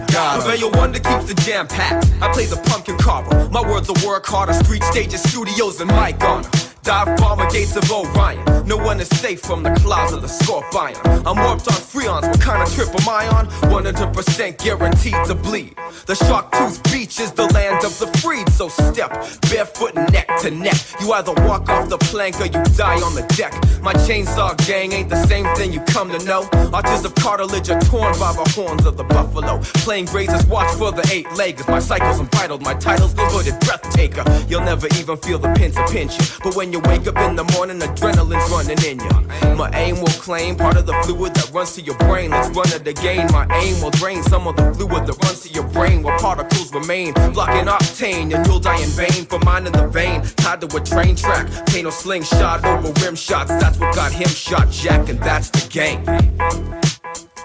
we got 'em. Wonder keeps the jam packed. I play the pumpkin carver. My words are work harder. Street stages, studios, and mic on 'em. Dive bomber gates of Orion. No one is safe from the claws of the scorpion. I'm warped on freons. What kind of trip am I on? 100% guaranteed to bleed. The shark tooth beach is the land of the freed. So step barefoot neck to neck. You either walk off the plank or you die on the deck. My chainsaw gang ain't the same thing you come to know. Arches of cartilage are torn by the horns of the buffalo. Playing grazers, watch for the eight leggers. My cycle's unbridled, my title's the hooded breathtaker. You'll never even feel the pin of pinch. But when you wake up in the morning, adrenaline's running in you. My aim will claim part of the fluid that runs to your brain. Let's run it again. My aim will drain some of the fluid that runs to your brain where particles remain. Blocking octane, and you'll die in vain for mine in the vein. Tied to a train track. Pain or slingshot over rim shots. That's what got him shot, Jack, and that's the game.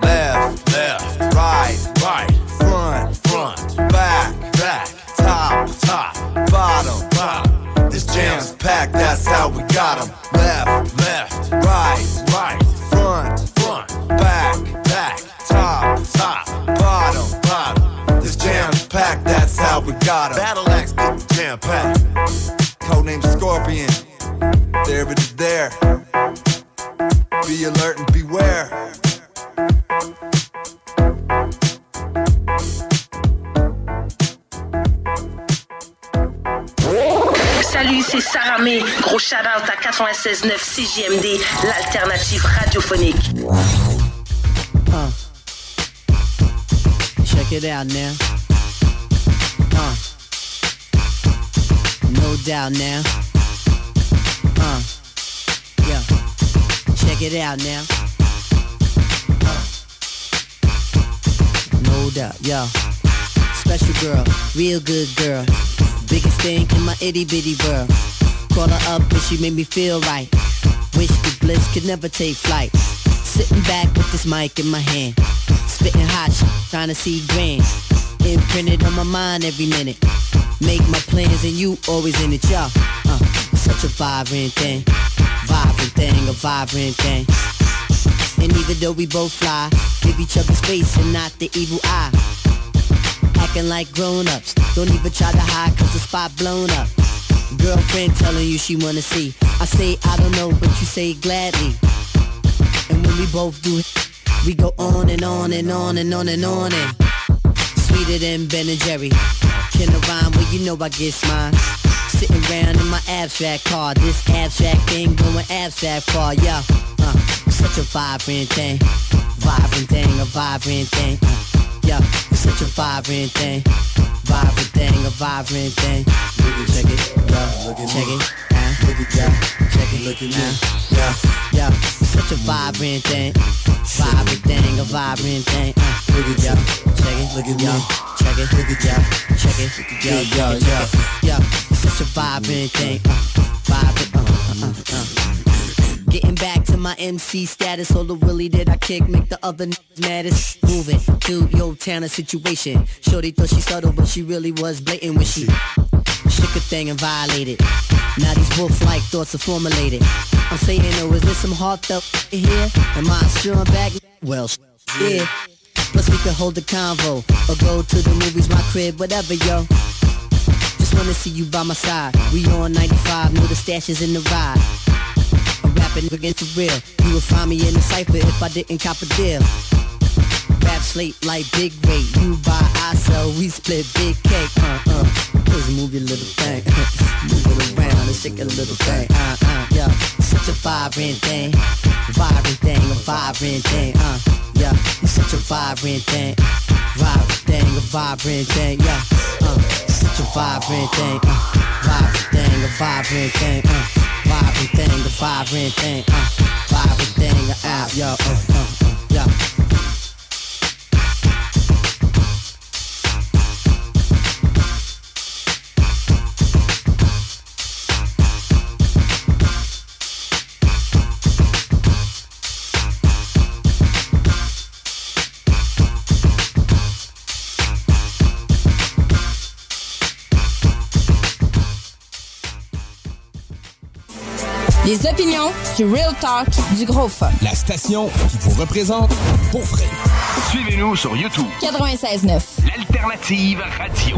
Left, left, right, right, front, front, back, back, top, top, bottom, bottom. This jam's packed, that's how we got 'em. Left, left, right, right, front, front, back, back, top, top, bottom, bottom. This jam's packed, that's how we got got 'em. Battle axe, jam packed. Codename Scorpion. There it is there. Be alert and beware. Salut, c'est Sarah May. Gros shout out à 96.9 CJMD, l'alternative radiophonique. Uh. Check it out now. Uh. No doubt now. Uh. Yeah. Check it out now. No doubt, yeah. Special girl, real good girl. Biggest thing in my itty bitty world. Call her up and she made me feel right. Wish the bliss could never take flight. Sitting back with this mic in my hand. Spitting hot shit, trying to see grand. Imprinted on my mind every minute. Make my plans and you always in it, y'all. Uh, such a vibrant thing. Vibrant thing, a vibrant thing. And even though we both fly, give each other space and not the evil eye. Acting like grown-ups, don't even try to hide cause the spot blown up. Girlfriend telling you she wanna see. I say I don't know, but you say gladly. And when we both do it, we go on and on and on and on and on and sweeter than Ben and Jerry. Can I rhyme? Well, you know I get mine. Sitting around in my abstract car, this abstract thing going abstract far, yeah. Uh, such a vibrant thing, vibrant thing, a vibrant thing. Uh, yeah, such a vibrant thing, vibrant thing, a vibrant thing. Check it, yeah, check it, uh, look at yeah, check it, look at uh, yeah, yeah, such a vibrant thing, vibrant thing, a vibrant thing. Uh, look at yeah, check it, look at yeah, check it, look at yeah, check it, yeah, yeah, yeah, yeah, such a vibrant thing, uh, vibrant, uh, uh, uh, uh. Getting back to my MC status, all the willy that I kick make the other niggas maddest. Move it, through your town situation. Shorty thought she subtle, but she really was blatant when she shook a thing and violated. Now these wolf-like thoughts are formulated. I'm saying, oh, is this some heartfelt here? Am I strong back? Well, yeah. Plus we could hold a convo or go to the movies, my crib, whatever, yo. Just wanna see you by my side. We on 95, know the stash is in the ride. Rapping again for real. You would find me in the cipher if I didn't cop a deal. Rap slate like big weight. You buy, I sell, we split big cake. Uh uh. Just move your little thing. move it around and shake a little thing. Uh uh. Yeah. Such a vibrant thing. Vibrant thing. A vibrant thing. Uh. Yeah. You're such a vibrant thing. Vibrant thing. A vibrant thing. Yeah. Uh. Such a vibrant thing. Uh. Vibrant thing. A vibrant thing. Uh. Vibrant thing. A vibrant thing. Uh. Vibrant thing. Uh. Yo. Uh. Uh. uh yeah. Les opinions du Real Talk du Gros Fun. La station qui vous représente pour vrai. Suivez-nous sur YouTube. 96.9. L'alternative radio.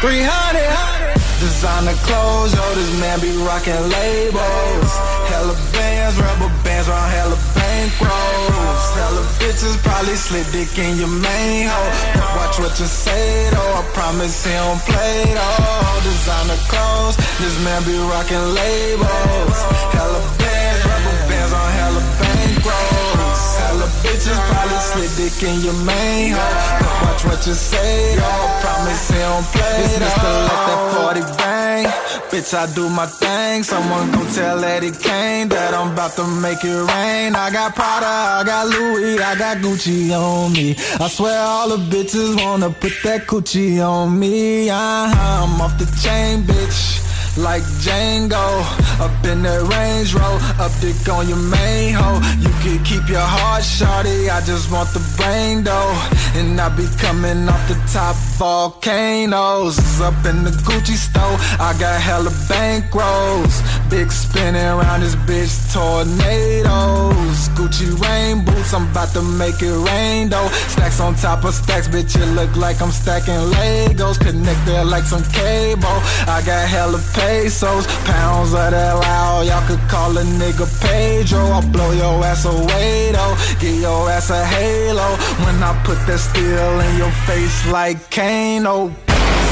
Three hundred designer clothes, yo, this man be rocking labels. Hella bands, rubber bands, round hella bankrolls. Hella bitches probably slip dick in your main hole. Watch what you say though, I promise he don't play though. Designer clothes, this man be rocking labels. Hella bands, rubber bands on hella bankrolls. Hella bitches probably slip dick in your main hole. Watch what you say though, I promise he don't play though. This. Let that 40 bang. Bitch, I do my thing. Someone go tell Eddie Kane that I'm about to make it rain. I got Prada, I got Louis, I got Gucci on me. I swear all the bitches wanna put that Gucci on me. Uh-huh, I'm off the chain, bitch like Django. Up in the Range Road, up dick on your main hoe. You can keep your heart shorty, I just want the brain though. And I be coming off the top volcanoes. Up in the Gucci store, I got hella bankrolls. Big spinning around this bitch, tornadoes. Gucci rain boots, I'm about to make it rain though. Stacks on top of stacks, bitch, it look like I'm stacking Legos. Connected like some cable. I got hella pay pesos, pounds of that loud. Y'all could call a nigga Pedro. I'll blow your ass away though, get your ass a halo. When I put that steel in your face like Kano.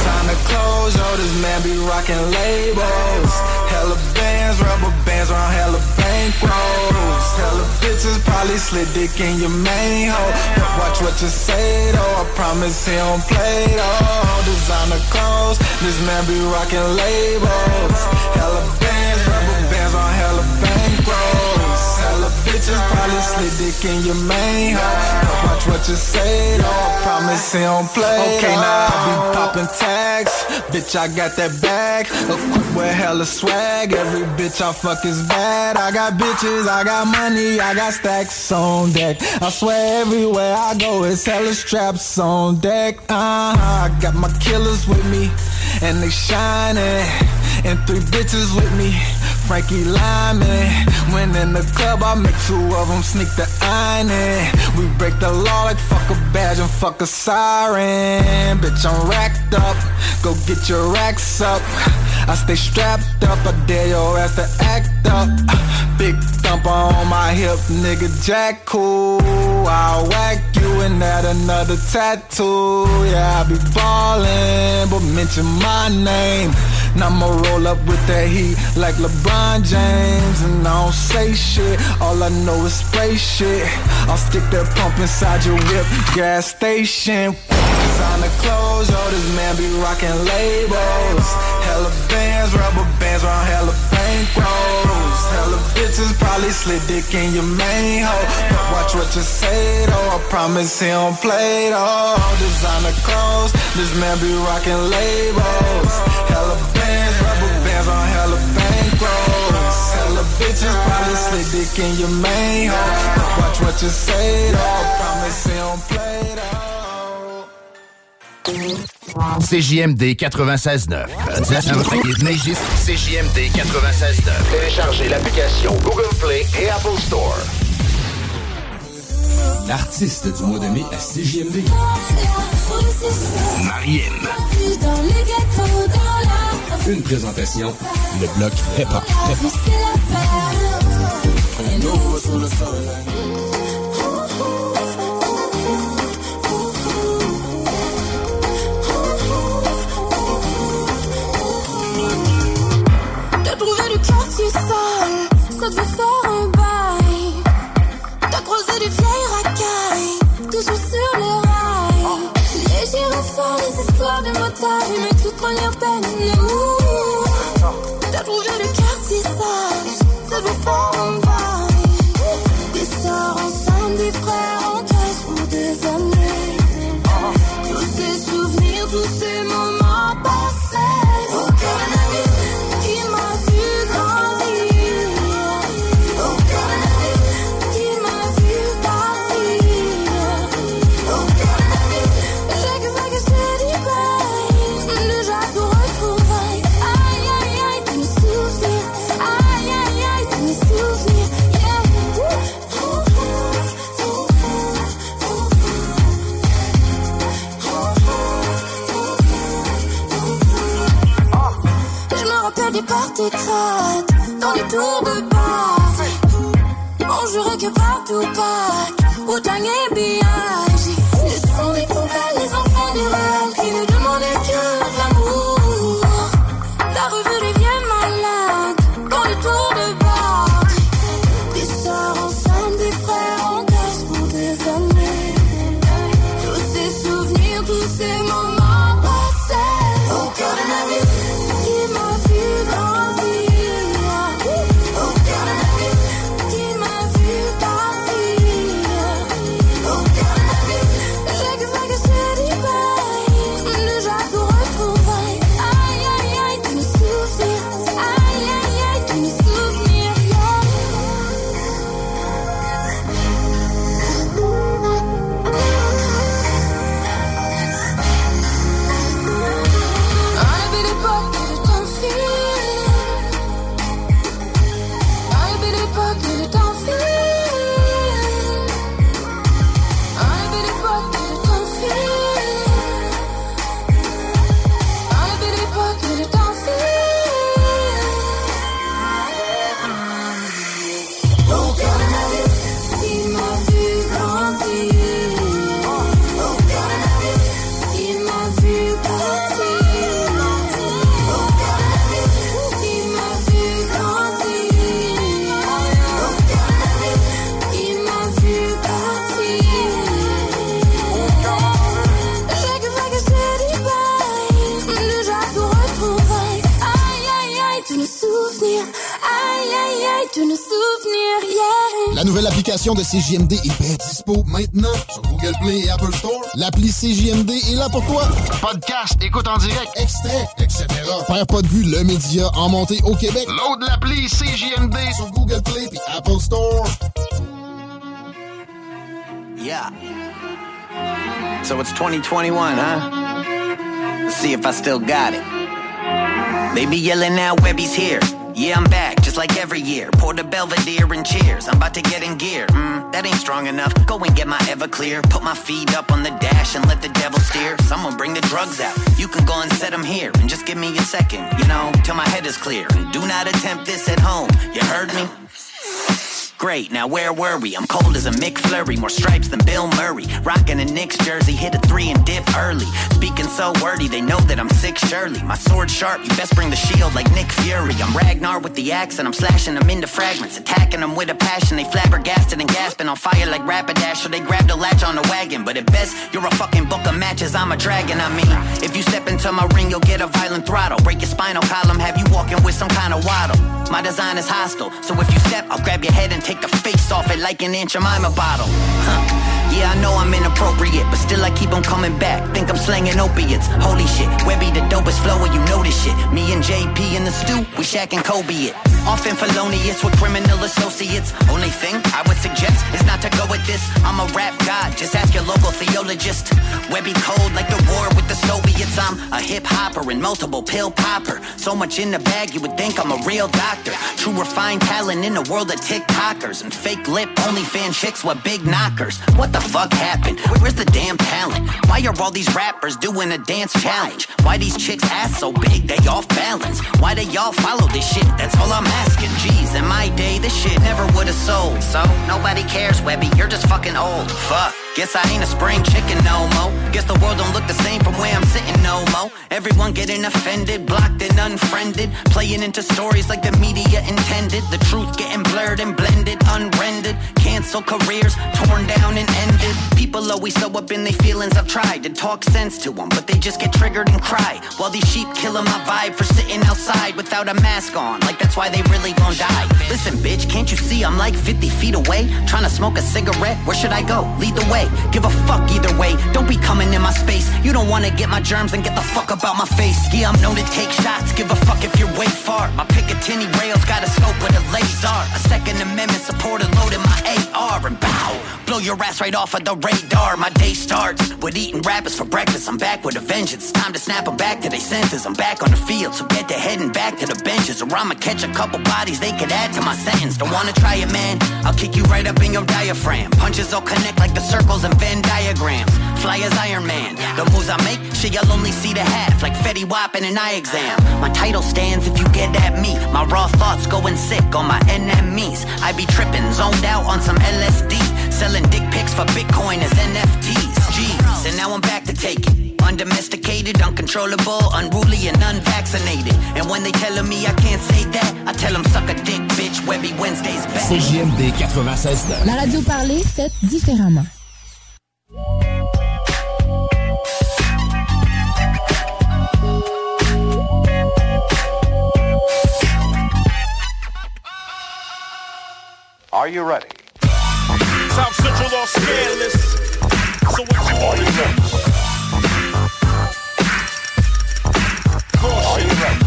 To close, yo, this man be rocking labels. Hella bands, rubber bands around hella bankrolls. Hella bitches probably slid dick in your main hoe. But watch what you say though, I promise he don't play though. Designer clothes, this man be rocking labels. Hella bitches probably slid dick in your main hoe. Watch what you say though, promise he don't play Okay, now I be popping tags. Bitch, I got that bag. Equipped with hella swag. Every bitch I fuck is bad. I got bitches, I got money, I got stacks on deck. I swear everywhere I go, it's hella straps on deck. Uh huh. I got my killers with me, and they shining. And three bitches with me. Frankie Lyman. When in the club, I make two of them sneak the iron in. We break the law like fuck a badge and fuck a siren. Bitch, I'm racked up. Go get your racks up. I stay strapped up. I dare your ass to act up. Big thumper on my hip, nigga Jack cool. I'll whack you and add another tattoo. Yeah, I be ballin', but mention my name. Now I'ma roll up with that heat like LeBron James. And I don't say shit, all I know is spray shit. I'll stick that pump inside your whip, gas station. Designer clothes, yo, this man be rocking labels. Hella bands, rubber bands round hella bankrolls. Hella bitches probably slid dick in your main hoe. But watch what you say though, I promise he don't play though. Designer clothes, this man be rocking labels. Hella bands, on hella bankrolls. Hella bitches probably slid dick in your main. But watch what you say though, promise he don't play though. CJMD 96.9. CJMD 96.9. Téléchargez l'application Google Play et Apple Store. L'artiste du mois de mai à CJMD. Marianne. Une présentation, le bloc hip-hop. T'as trouvé du quartier sale, ça devait faire ça parties crades dans les tours de. On jurait que partout pas au dernier billage. De CJMD est bien dispo maintenant sur Google Play et Apple Store. L'appli CJMD est là pour toi. Podcast, écoute en direct, extrait, etc. Père pas de vue, le média en montée au Québec. Load l'appli CJMD sur Google Play et Apple Store. Yeah. So it's 2021, huh? Let's see if I still got it. They be yelling now, Webby's here. Yeah, I'm back, just like every year. Pour the Belvedere and cheers. I'm about to get in gear. Mm, that ain't strong enough. Go and get my Everclear. Put my feet up on the dash and let the devil steer. Someone bring the drugs out. You can go and set them here. And just give me a second, you know, till my head is clear. And do not attempt this at home. You heard me? Great, now where were we? I'm cold as a Mick Flurry, more stripes than Bill Murray. Rocking a Knicks jersey, hit a three and dip early. Speaking so wordy, they know that I'm sick surely. My sword sharp, you best bring the shield like Nick Fury. I'm Ragnar with the axe and I'm slashing them into fragments. Attacking them with a passion, they flabbergasted and gasping on fire like Rapidash. So they grabbed a latch on the wagon. But at best, you're a fucking book of matches, I'm a dragon. I mean, if you step into my ring, you'll get a violent throttle. Break your spinal column, have you walking with some kind of waddle. My design is hostile, so if you step, I'll grab your head and take the face off it like an Aunt Jemima bottle. Huh. Yeah, I know I'm inappropriate, but still I keep on coming back. Think I'm slanging opiates. Holy shit, Webby the dopest flow, and you know this shit. Me and JP in the stew, we Shaq and Kobe it. Often felonious with criminal associates. Only thing I would suggest is not to go with this. I'm a rap god, just ask your local theologist. Webby cold like the war with the Soviets. I'm a hip hopper and multiple pill popper. So much in the bag, you would think I'm a real doctor. True refined talent in a world of TikTokers and fake lip only fan chicks with big knockers. What the fuck happened? Where's the damn talent? Why are all these rappers doing a dance challenge? Why these chicks ass so big they off balance? Why do y'all follow this shit? That's all I'm asking. Jeez, in my day, this shit never would have sold. So nobody cares, Webby. You're just fucking old. Fuck. Guess I ain't a spring chicken no mo. Guess the world don't look the same from where I'm sitting no mo. Everyone getting offended, blocked and unfriended, playing into stories like the media intended. The truth getting blurred and blended, unrendered. Cancel careers, torn down and ended. People always so up in their feelings. I've tried to talk sense to them, but they just get triggered and cry. While these sheep killing my vibe for sitting outside without a mask on, like that's why they really gon' die. Listen, bitch, can't you see I'm like 50 feet away? Trying to smoke a cigarette, where should I go? Lead the way. Give a fuck either way. Don't be coming in my space. You don't wanna get my germs and get the fuck about my face. Yeah, I'm known to take shots. Give a fuck if you're way far. My Picatinny rails got a scope with a laser. A Second Amendment supporter loaded my AR and bow. Blow your ass right off of the radar. My day starts with eating rappers for breakfast. I'm back with a vengeance. Time to snap them back to their senses. I'm back on the field, so get to heading back to the benches. Or I'ma catch a couple bodies they could add to my sentence. Don't wanna try it, man? I'll kick you right up in your diaphragm. Punches will connect like the circles and Venn diagrams. Fly as Iron Man. The moves I make, shit, y'all only see the half. Like Fetty Wap in an eye exam. My title stands if you get at me. My raw thoughts going sick on my enemies. I be tripping, zoned out on some LSD. Selling dick pics for Bitcoin as NFTs. Jeez, and now I'm back to take it. Undomesticated, uncontrollable, unruly, and unvaccinated. And when they telling me I can't say that, I tell them suck a dick, bitch. Webby Wednesday's back. CJMD 96.9. La radio parlée, faite différemment. Are you ready? South Central all scandalous. So what you want to do? Are you ready?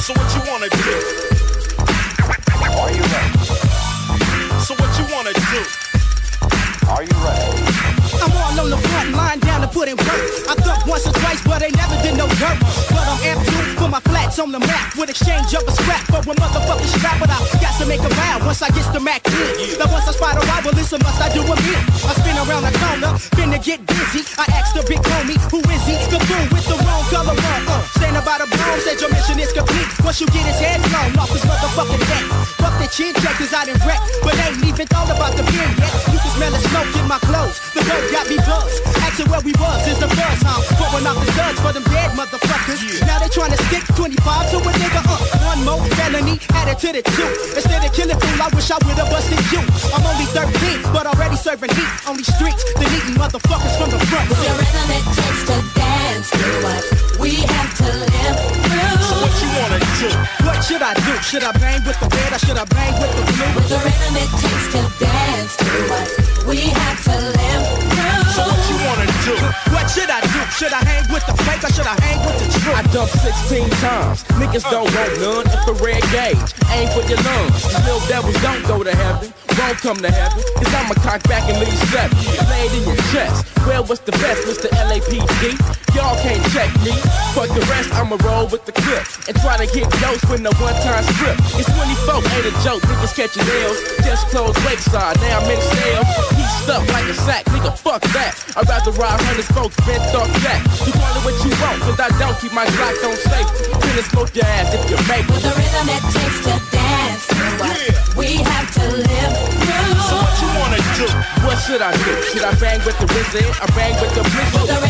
So what you want to do? Are you ready? So what you want to do? Are you ready? I'm all on the front line down to put in work. I thought once or twice, but they never did no dirt. But I'm amped put my flats on the map with exchange of a scrap for a motherfucking scrap. But I got to make a vow once I get the Mac in. Now once I spot a rival, it's a must I do a bit. I spin around the corner, finna get busy. I asked the big homie, who is he? The fool with the wrong color on. Uh, standing by the broom, said your mission is complete. Once you get his head blown off his motherfucking neck. Fuck the chin check, cause I done wreck. But ain't even thought about the beer yet. You can smell the smoke in my clothes. The got me buzzed. Asking where we was is the buzz, huh? Pouring off the studs for them dead motherfuckers. Now they trying to stick 25 to a nigga, uh. One more felony added to the two. Instead of killing fool, I wish I would've busted you. I'm only 13, but already serving heat. Only streets, the eating motherfuckers from the front. The rhythm it takes to dance to what we have to live through. So what you want to do? What should I do? Should I bang with the red or should I bang with the blue? With the rhythm it takes to dance to what we have to live do? What should I do? Should I hang with the fake or should I hang with the truth? I dumped 16 times. Niggas don't want none. If the red gauge. Aim for your lungs. These little devils don't go to heaven. Won't come to heaven. Cause I'ma cock back and leave seven. Lay it in your chest. Well, what's the best, Mr. LAPD? Y'all can't check me. Fuck the rest, I'ma roll with the clip. And try to get dose with no one-time script. It's 24, ain't a joke. Niggas catching nails. Just closed Lakeside. Now I'm in sales. He's stuck like a sack. Nigga, fuck that. I'd rather ride hundred spokes, bent off that. You call it what you want, cause I don't keep my Glock on safety. Finna smoke your ass if you make With the rhythm it takes to dance to what we have to live through. So what you want to do? What should I do? Should I bang with the wizard or bang with the blizzard?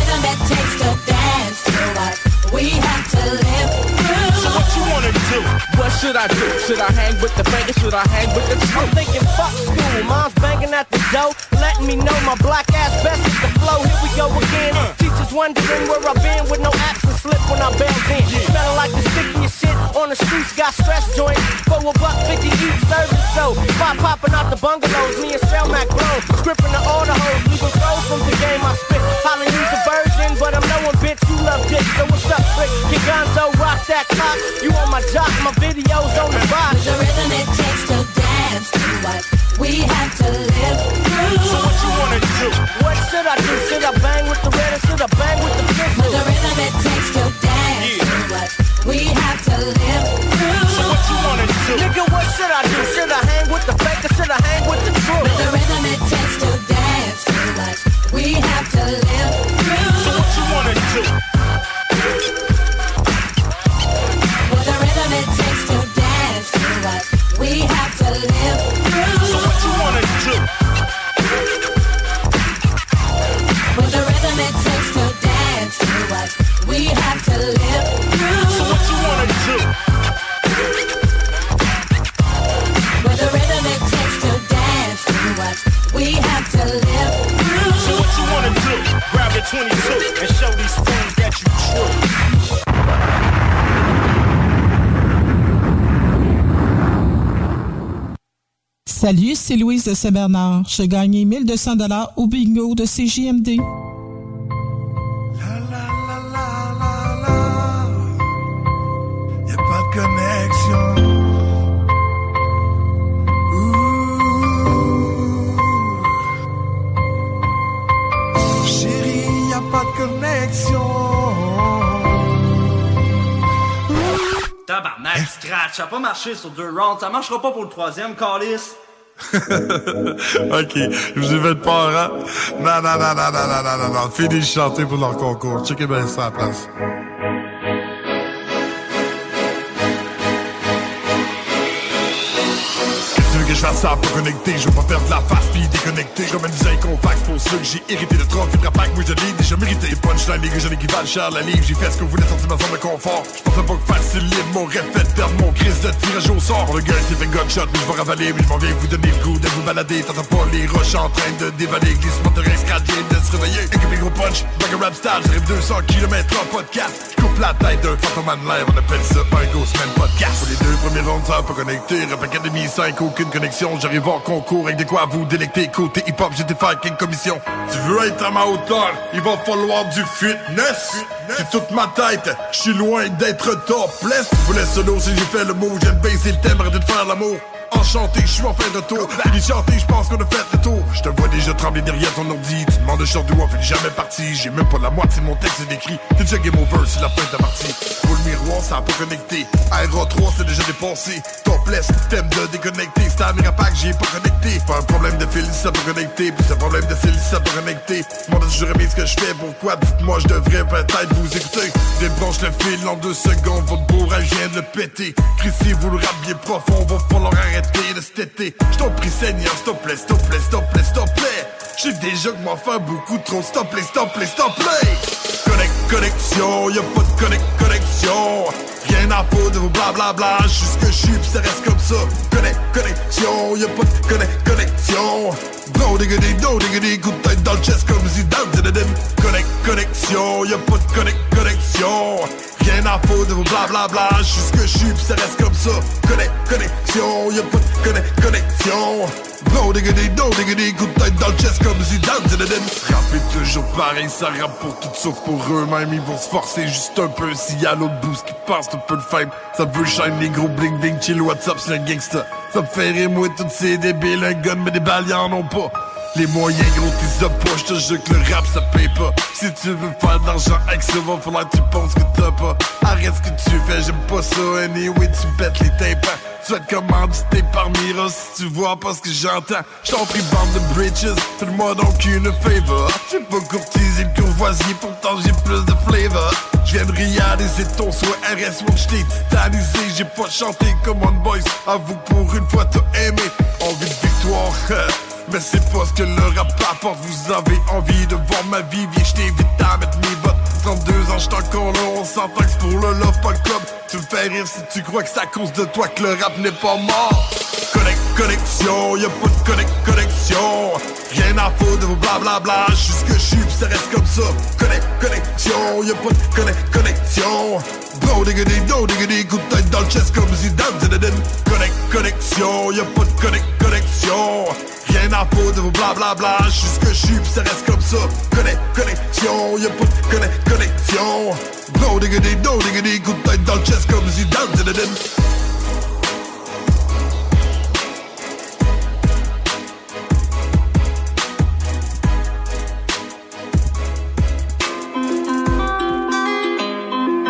Should I do? Should I hang with the banger? Should I hang with the I'm thinking fuck school, mom's banging at the door, letting me know my black ass best is the flow. Here we go again. Teachers wondering where I've been with no absence slip when I bailed in. Smelling like the stickiest shit on the streets, got stress joints. For a buck fifty each service, so pop popping out the bungalows. Me and Selmac blow, scripting the the hoes, leaving froze from the game I spit. Hollin' use the version, but I'm knowing, bitch, you love dick. So what's up, bitch? Get gonzo, rock that cock. You on my jock, my videos on the box. The rhythm it takes to dance to what we have to live through. So what you wanna do? What should I do? Should I bang with the red or should I bang with the pistol? The rhythm it takes to dance yeah. to what we have to live through. 22 and show these fools that you true. Salut, c'est Louise de Saint-Bernard. J'ai gagné 1200 dollars au bingo de CJMD. Scratch, ça a pas marché sur deux rounds, ça marchera pas pour le troisième, Calis. ok, je vous ai fait peur, hein? Non, non, non, non, non, non, non, non, non. Fini de chanter pour leur concours. Checkez bien ça à la place. Connecter, je veux pas perdre la face puis déconnecter comme un design compact pour ceux que j'ai hérité de trop vite pack, moi je l'ai déjà mérité. Les punchlines, les gars, qui valent cher la livre, j'ai fait ce que vous voulez sortir de ma zone de confort. Je pensais pas que facile libre, mon rêve fait perdre mon crise de tirage au sort. Le gars qui fait gunshot, mais je vais ravaler, mais je m'en viens vous donner le goût de vous balader. T'entends pas les roches en train de dévaler, glisse motorin scratché de se réveiller. Équipé gros punch, bag rap style, j'arrive 200 km en podcast. Je coupe la tête d'un phantoman live, on appelle ça un Ghostman podcast. Pour les deux premiers rounds, ça pas connecté. Rap Academy 5, aucune connexion. J'arrive en concours avec des quoi vous délecter. Côté hip-hop, j'ai des fucking commission. Tu veux être à ma hauteur, il va falloir du fitness. C'est toute ma tête, je suis loin d'être topless. Je voulais solo si j'ai fait le mot, j'aime baisser le thème, arrêtez de faire l'amour. Enchanté, je suis en fin de tour. Fini de chanter, je pense qu'on a fait le tour. Je te vois déjà trembler derrière ton ordi. Tu demandes de d'où on fait jamais parti. J'ai même pas la moitié de mon texte est décrit. T'es déjà game over, c'est la fin de ta partie. Pour le miroir, ça a pas connecté. RA3, c'est déjà dépassé. Topless, thème de déconnecté. C'est un pack, j'y ai pas connecté. Pas un problème de fil, ça peut connecter. Plus un problème de fil, ça peut connecter. Moi, je remets ce que je fais. Pourquoi? Dites-moi, je devrais peut-être vous écouter. Débranche le fil en deux secondes. Votre bourrage vient de le péter. Chrissy, vous le rap bien profond. Va falloir arrêter de cet été. Je prie, Seigneur, s'il plaît, s'il plaît, s'il plaît, plaît. J'ai déjà que m'en faire beaucoup trop. S'il te plaît, s'il te plaît. Connect, connexion, y'a pas de connect, connexion. Rien à foutre de vos blablabla. Juste que je suis, pis ça reste comme ça. Connect, connexion, y'a pas de connect, connexion. Bro, diggity, do, diggity, coup de tête dans le chest comme Zidane, zidane. Connect, connexion, y'a pas de connect, connexion. Rien à foutre de vos blablabla. Juste que je suis, pis ça reste comme ça. Connect, connexion, y'a pas de connect, connexion. Bro, diggity, do, diggity, coup de tête dans le chest comme Zidane, zidane. Rapper toujours pareil, ça rappe pour tout sauf pour eux-mêmes. Ils vont se forcer juste un peu. S'il y a l'autre boost qui passe un peu de fame, ça veut shine les gros bling bling, chill, what's up, c'est un gangsta. Ça me fait rire, tous ces débiles, un gun, mais des balles, y'en ont pas. Les moyens gros t'es pas, je te jure que le rap ça paye pas. Si tu veux faire de l'argent avec ça, va falloir tu penses que t'as pas. Arrête ce que tu fais, j'aime pas ça, anyway tu pètes les tympans. Tu vas te commanditer par Mira si tu vois pas ce que j'entends. J't'en prie bande de bridges, fais-moi donc une favor. J'ai pas courtisé le courvoisier, pourtant j'ai plus de flavor. Je viens de réaliser ton souhait RS One, j't'ai titanisé. J'ai pas chanté comme One Boys, avoue pour une fois t'as aimé. Envie de victoire Mais c'est pas ce que le rap apporte Vous avez envie de voir ma vie Viens je t'invite à mettre mes bottes 32 ans j'suis encore là On s'entend pour le love club. Tu me fais rire si tu crois que c'est à cause de toi Que le rap n'est pas mort connexion. Y'a pas de connect, connexion. Rien à foutre de vos blablabla. Juste que je suis ça reste comme ça. Connect, connexion. Y'a pas de connexion. Bro diggity, do diggity Coup de tête dans le chest comme Zidane, zidane Connect, connexion. Y'a pas de connexion. Rien à foutre de vos blablabla. Juste que je suis ça reste comme ça. Connect, connexion. Y'a pas de connexion. Bro diggity, do diggity Coup de tête dans le chest comme Zidane, zidane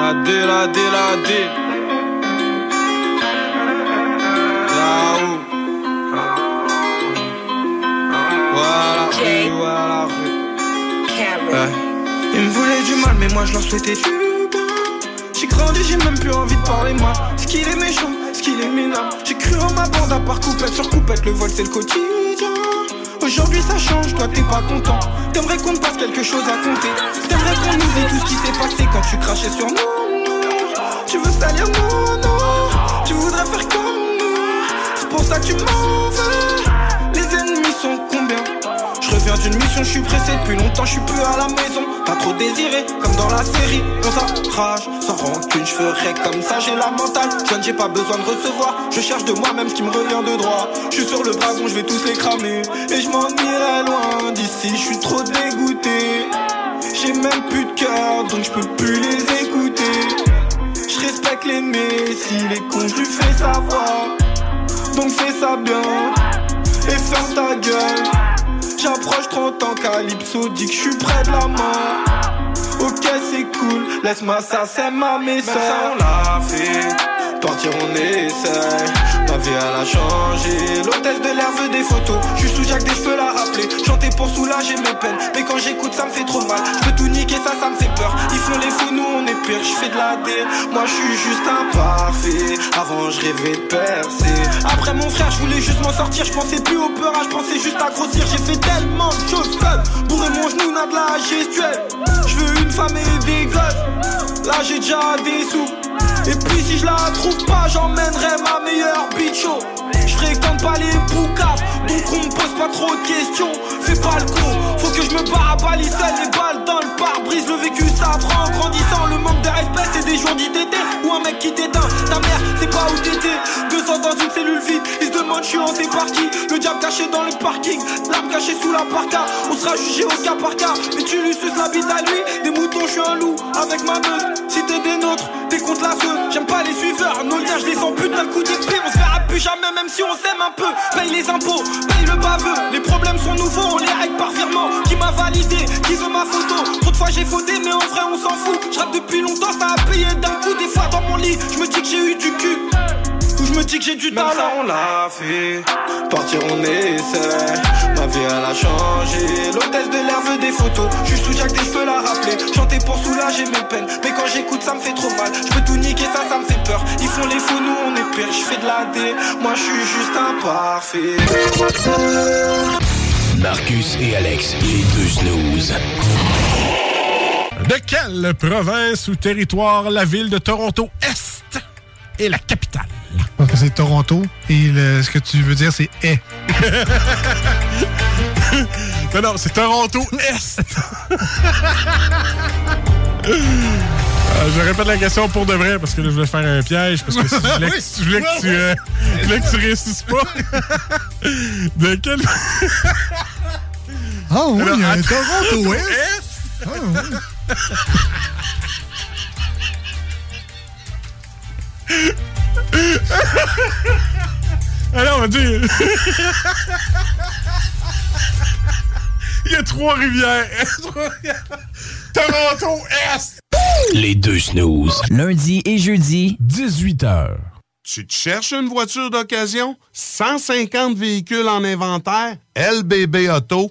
La D, la D, la D. Yahoo. Voilà, Jay. voilà. Ouais. Il me voulait du mal, mais moi je leur souhaitais du bien. J'ai grandi, j'ai même plus envie de parler moi. Ce qu'il est méchant, ce qu'il est minable. J'ai cru en ma bande à part coupette sur coupette, le vol c'est le quotidien. Aujourd'hui ça change, toi t'es pas content. T'aimerais qu'on passe quelque chose à compter. T'aimerais qu'on nous dise tout ce qui s'est passé quand tu crachais sur nous. Tu veux salir mon nom, tu voudrais faire comme nous. C'est pour ça que tu m'en veux. Les ennemis sont reviens d'une mission, je suis pressé depuis longtemps, je suis plus à la maison. Pas trop désiré, comme dans la série. On s'arrache, sans rancune, je ferai comme ça, j'ai la mentale. Jeune, j'ai pas besoin de recevoir. Je cherche de moi-même ce qui me revient de droit. Je suis sur le dragon, je vais tous les cramer. Et je m'en irai loin d'ici, je suis trop dégoûté. J'ai même plus de cœur, donc je peux plus les écouter. Je respecte l'aimé, s'il est con, je lui fais savoir. Donc fais ça bien, et ferme ta gueule. J'approche 30 ans, Calypso dit que je suis près de la mort. Ok, c'est cool, laisse-moi ça, c'est ma maison. ça, on l'a fait. Partir, on essaie. Ma vie, elle a changé. L'hôtesse de l'air veut des photos. Je suis sous Jack, des cheveux la rappeler. Chanter pour soulager mes peines. Mais quand j'écoute, ça me fait trop mal. Je peux tout niquer, ça, ça me fait peur. Ils font les fous, nous, on est pire. Je fais de la D. Moi, je suis juste imparfait. Avant, je rêvais de percer. Après, mon frère, je voulais juste m'en sortir. Je pensais plus au peur, je pensais juste à grossir. J'ai fait tellement de choses comme bourrer mon genou, n'a de la gestuelle. Je veux une femme et des gosses. Là, j'ai déjà des sous. Et puis si je la trouve pas, j'emmènerai ma meilleure bicho. Je fréquente pas les boucaves, donc on me pose pas trop de questions. Fais pas le con, faut que je me barre à balisselle, les balles dans le pare-brise. Le vécu ça prend en grandissant, le manque de respect c'est des jours d'ITT ou un mec qui t'éteint. Ta mère, c'est pas où t'étais. Je suis. Le diable caché dans le parking, l'arme cachée sous la parka. On sera jugé au cas par cas, mais tu lui suces la bite à lui. Des moutons, je suis un loup avec ma meute. Si t'es des nôtres, t'es contre la feu. J'aime pas les suiveurs, nos liens, je les sens d'un coup d'épée. On se verra plus jamais, même si on s'aime un peu. Paye les impôts, paye le baveux. Les problèmes sont nouveaux, on les règle par virement. Qui m'a validé, qui veut ma photo? Trop de fois j'ai fauté, mais en vrai on s'en fout. Je depuis longtemps, ça a payé d'un coup. Des fois dans mon lit, je me dis que j'ai eu du cul. Je me dis que j'ai du talent. Ça, on l'a fait. Partir, on essaie. Ma vie, elle a changé. L'hôtesse de l'air veut des photos. Je suis sous Jack, des cheveux la rappeler. Chanter pour soulager mes peines. Mais quand j'écoute, ça me fait trop mal. Je peux tout niquer, ça, ça me fait peur. Ils font les fous, nous, on est pire. Je fais de la D. Moi, je suis juste imparfait. Marcus et Alex, les deux snooze. De quelle province ou territoire la ville de Toronto Est? Est la capitale? Donc c'est Toronto et le- ce que tu veux dire c'est est. non, non, c'est Toronto Est. Euh, je répète la question pour de vrai parce que là, je voulais faire un piège parce que si je voulais, que- Oui, je voulais que tu, euh, je voulais que tu réussisses pas. De quel. Ah oui, Alors, il y a un attends. Toronto. Ah oui. Alors, on va dire. Il y a trois rivières. Toronto Est. Les deux snooze. Lundi et jeudi, 18h. Tu te cherches une voiture d'occasion? 150 véhicules en inventaire? lbbauto.com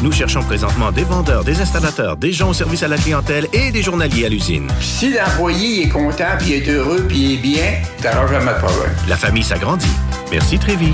Nous cherchons présentement des vendeurs, des installateurs, des gens au service à la clientèle et des journaliers à l'usine. Si l'employé est content, puis est heureux, puis est bien, t'auras jamais de problème. La famille s'agrandit. Merci Trévis.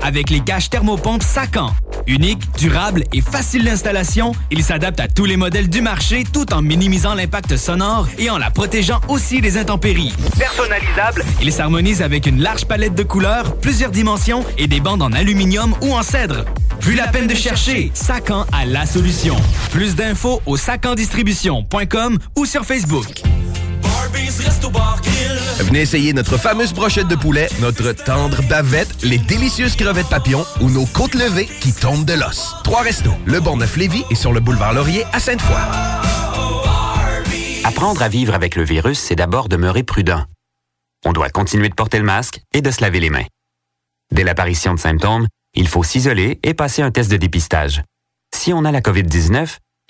avec les caches thermopompes Sacan. Unique, durable et facile d'installation, il s'adapte à tous les modèles du marché tout en minimisant l'impact sonore et en la protégeant aussi des intempéries. Personnalisable, il s'harmonise avec une large palette de couleurs, plusieurs dimensions et des bandes en aluminium ou en cèdre. Plus la peine de chercher, Sacan a la solution. Plus d'infos au sacandistribution.com ou sur Facebook. Venez essayer notre fameuse brochette de poulet, notre tendre bavette, les délicieuses crevettes papillons ou nos côtes levées qui tombent de l'os. Trois restos, le Neuf lévis et sur le boulevard Laurier à Sainte-Foy. Apprendre à vivre avec le virus, c'est d'abord demeurer prudent. On doit continuer de porter le masque et de se laver les mains. Dès l'apparition de symptômes, il faut s'isoler et passer un test de dépistage. Si on a la COVID-19,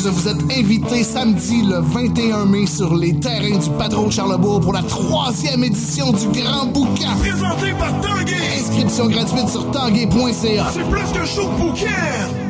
Boucanteuses, vous êtes invités samedi le 21 mai sur les terrains du Patron de Charlebourg pour la troisième édition du Grand Boucan. Présenté par Tanguay. Inscription gratuite sur tanguay.ca. C'est plus que chaud bouquin.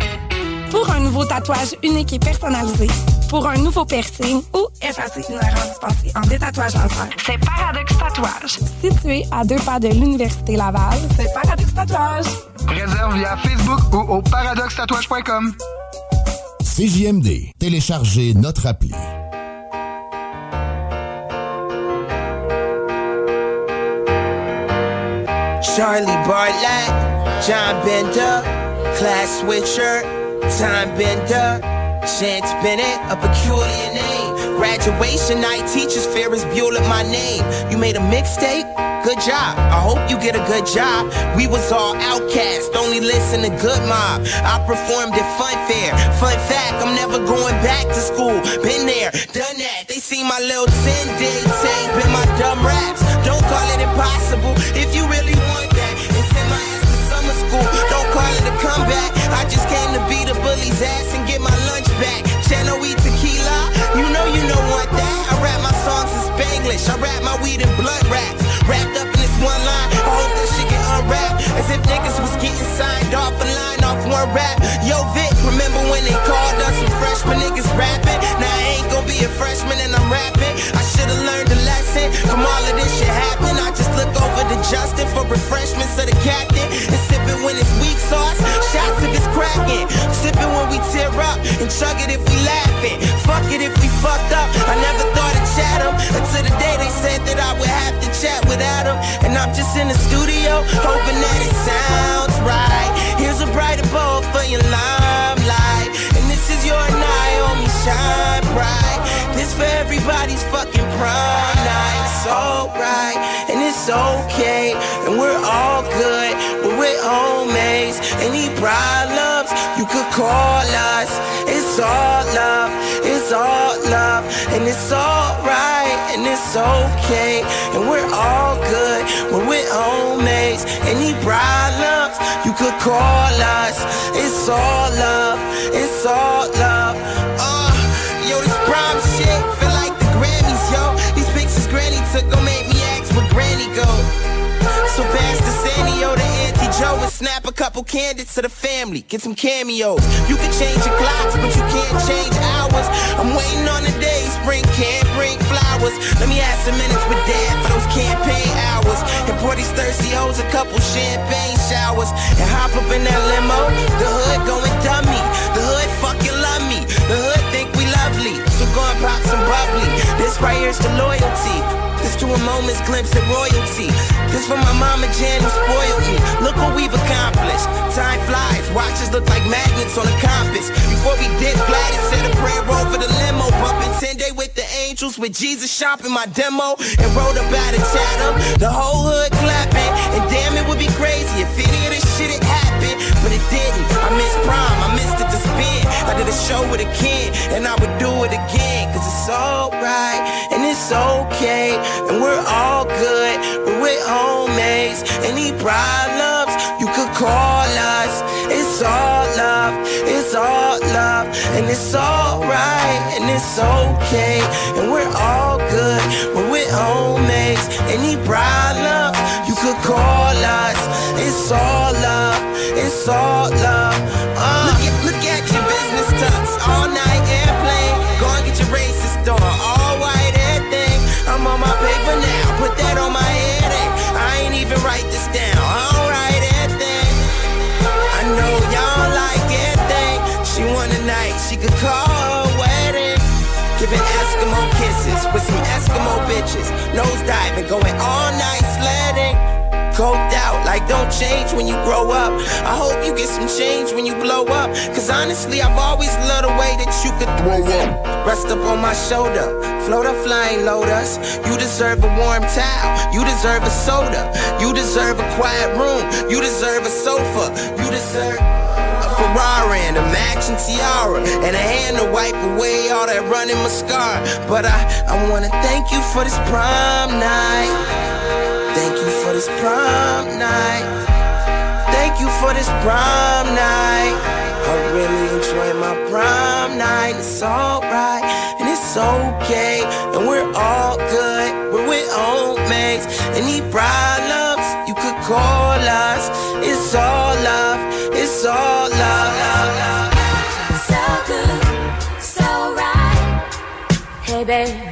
Pour un nouveau tatouage unique et personnalisé, pour un nouveau piercing ou effacer une erreur dispensée en détatouage laser, c'est Paradox Tatouage. Situé à deux pas de l'Université Laval, c'est Paradox Tatouage. Réserve via Facebook ou au paradoxtatouage.com. CJMD. Téléchargez notre appli. Charlie Bartlett, John Bender, class switcher, time bender, Chance Bennett, a peculiar name. Graduation night, teachers fear is Bueller my name. You made a mixtape? Good job. I hope you get a good job. We was all outcast, only listen to good mob. I performed at Fun Fair. Fun fact, I'm never going back to school. Been there, done that. They see my little 10 day tape in my dumb raps. Don't call it impossible if you really want school. Don't call it a comeback. I just came to beat a bully's ass and get my lunch back. Channel E tequila, you know you know what that. I rap my songs in Spanglish. I rap my weed and blood raps. Wrapped up in this one line. I hope this shit get unwrapped. As if niggas was getting signed off a line off one rap. Yo, Vic, remember when they called us some freshman niggas rapping? Now I gonna be a freshman and I'm rapping. I should've learned a lesson from all of this shit happen. I just look over to Justin for refreshments of the captain. And sipping when it's weak sauce. Shots if it's cracking. Sipping when we tear up. And chug it if we laughing. Fuck it if we fucked up. I never thought of Chatham until the day they said that I would have to chat with Adam. And I'm just in the studio, hoping that it sounds right. Here's a brighter bowl for your limelight. And this is your night, homie, shine bright. This for everybody's fucking prime night. It's alright, and it's okay. And we're all good, but we're homies. Any problems, you could call us. It's all love, it's all love, and it's alright, and it's okay. And we're all good, but we're homies. Any problems, you could call us. It's all love, it's all love. Go. So pass the Sanio to Auntie Joe and snap a couple candidates to the family. Get some cameos. You can change your clocks, but you can't change hours. I'm waiting on the day spring can't bring flowers. Let me add some minutes with dad for those campaign hours. And pour these thirsty hoes a couple champagne showers. And hop up in that limo. The hood going dummy. The hood fucking love me. The hood lovely, so go and pop some bubbly. This right here's the loyalty. This to a moment's glimpse of royalty. This for my mama Jan who spoiled me. Look what we've accomplished. Time flies, watches look like magnets on a compass. Before we did Gladys said a prayer for the limo. Bumping 10 day with the angels with Jesus shopping my demo. And wrote about it, Chatham. The whole hood clapping. And damn, it would be crazy if any of this shit had happened. But it didn't. I missed prom, I missed it spin. I did a show with a kid, and I would do it again. Cause it's alright, and it's okay. And we're all good, but we're homies. Any problems, you could call us. It's all love, it's all love. And it's alright, and it's okay. And we're all good, but we're homies. Any problems, you could call us. It's all love, it's all love. With some Eskimo bitches. Nose diving, going all night sledding. Coked out, like don't change when you grow up. I hope you get some change when you blow up. Cause honestly, I've always loved the way that you could throw up. Rest up on my shoulder, float a flying lotus. You deserve a warm towel, you deserve a soda. You deserve a quiet room, you deserve a sofa. You deserve. Ferrari and a matching tiara and a hand to wipe away all that running mascara. But I, I wanna thank you for this prom night. Thank you for this prom night. Thank you for this prom night. I really enjoy my prom night. It's alright and it's okay, and we're all good. We're with homies. Any problems, you could call us. It's all love. Baby.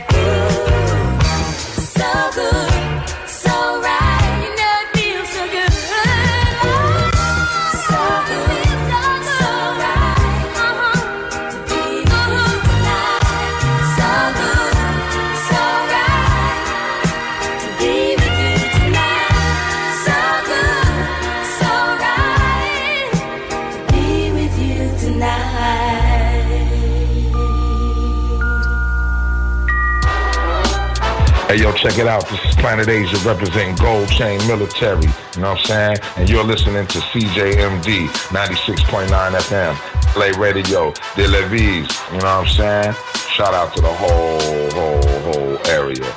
Hey, yo, check it out. This is Planet Asia representing Gold Chain Military. You know what I'm saying? And you're listening to CJMD 96.9 FM. Play Radio, De La Vise. You know what I'm saying? Shout out to the whole, whole, whole area.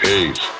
Peace.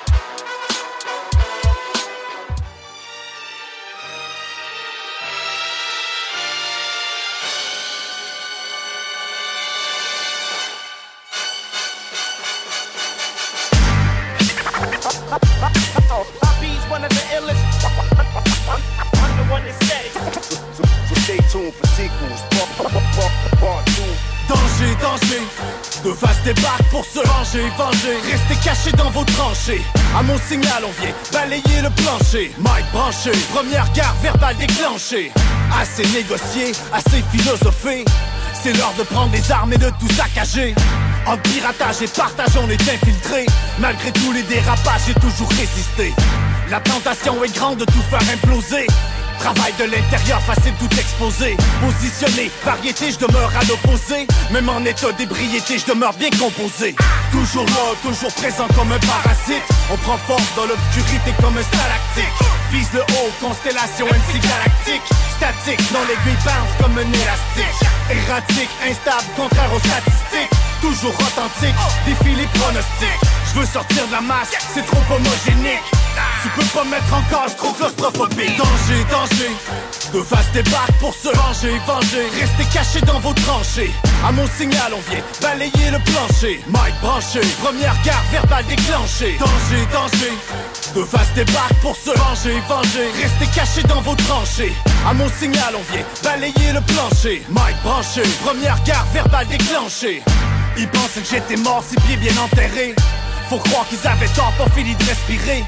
Restez cachés dans vos tranchées. À mon signal on vient balayer le plancher. Mike branché, première garde verbale déclenchée. Assez négocié, assez philosophé. C'est l'heure de prendre les armes et de tout saccager. En piratage et partage on est infiltré. Malgré tous les dérapages j'ai toujours résisté. La tentation est grande de tout faire imploser Travail de l'intérieur, facile tout exposé Positionné, variété, je demeure à l'opposé. Même en état d'ébriété, je demeure bien composé. Toujours là, toujours présent comme un parasite. On prend forme dans l'obscurité comme un stalactique Vise le haut, constellation MC galactique. Statique, dans l'aiguille bounce comme un élastique. Erratique, instable, contraire aux statistiques. Toujours authentique, défie les pronostics. Je veux sortir de la masse, c'est trop homogénique Tu peux pas me mettre en cage, trop claustrophobique. Danger, danger. De face débarque pour se venger, venger. Restez cachés dans vos tranchées. À mon signal on vient balayer le plancher. Mike branché, première garde verbale déclenchée. Danger, danger. De face débarque pour se venger, venger. Restez cachés dans vos tranchées. À mon signal on vient balayer le plancher. Mike branché, première garde verbale déclenchée. Ils pensaient que j'étais mort, ses pieds bien enterrés Faut croire qu'ils avaient tort, pas fini de respirer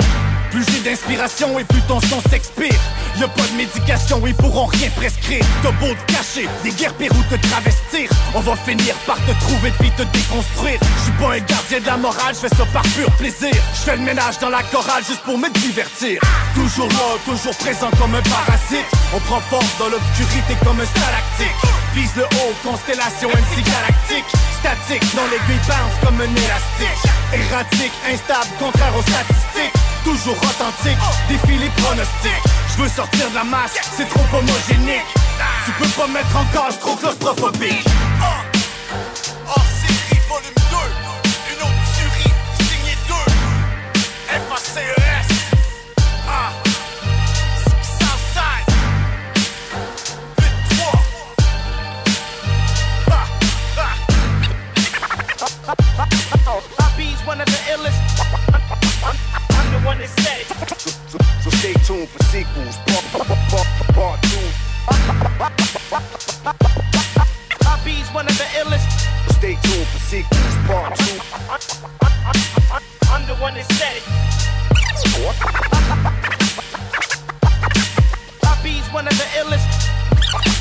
Plus j'ai d'inspiration et plus ton son s'expire. Y'a pas de médication, ils pourront rien prescrire. T'as beau te cacher, des guerres pérou te travestir. On va finir par te trouver puis te déconstruire. Je suis pas un gardien de la morale, je fais ça par pur plaisir. Je fais le ménage dans la chorale juste pour me divertir. Toujours là, toujours présent comme un parasite. On prend forme dans l'obscurité comme un stalactique. Vise le haut, constellation MC galactique. Statique dans l'aiguille bounce comme un élastique. Erratique, instable, contraire aux statistiques. Toujours authentique, défie les pronostics. Je veux sortir de la masse, c'est trop homogénique. Tu peux pas me mettre en cage, trop claustrophobique. Hors série, volume 2. Une autre tuerie, signée 2. F-A-C-E-S. Ah. Southside. Vite 3. Ha, ha. Bobby's one of one that said it. So, so, so stay tuned for sequels. Part, part, part, part two. Bobby's one of the illest. Stay tuned for sequels. Part two. I'm the one that said it. Bobby's one of the illest.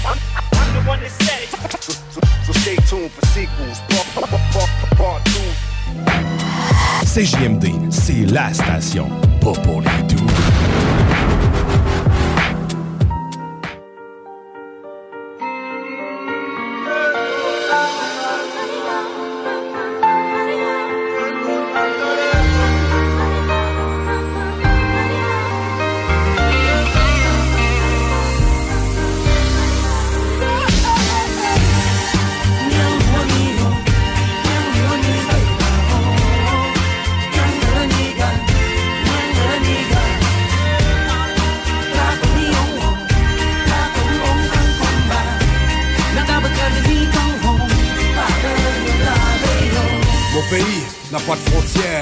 I'm, I'm the one that said it. So, so, so stay tuned for sequels. Part, part, part, part two. CJMD, c'est la station, pas pour les doux.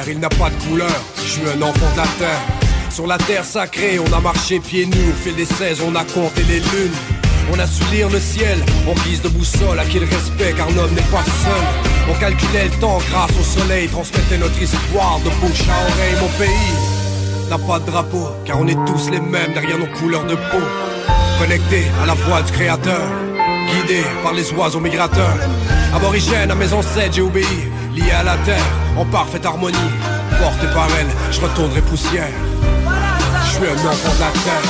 Il n'a pas de couleur. Je suis un enfant de la terre. Sur la terre sacrée, on a marché pieds nus. Au fil des 16, on a compté les lunes. On a su lire le ciel en guise de boussole, à qui le respect, car l'homme n'est pas seul. On calculait le temps grâce au soleil, transmettait notre histoire de bouche à oreille. Mon pays n'a pas de drapeau, car on est tous les mêmes derrière nos couleurs de peau. Connectés à la voix du créateur, guidés par les oiseaux migrateurs. Aborigène à mes ancêtres, j'ai obéi, lié à la terre, en parfaite harmonie. Porté par elle, je retournerai poussière. Je suis un enfant de la terre.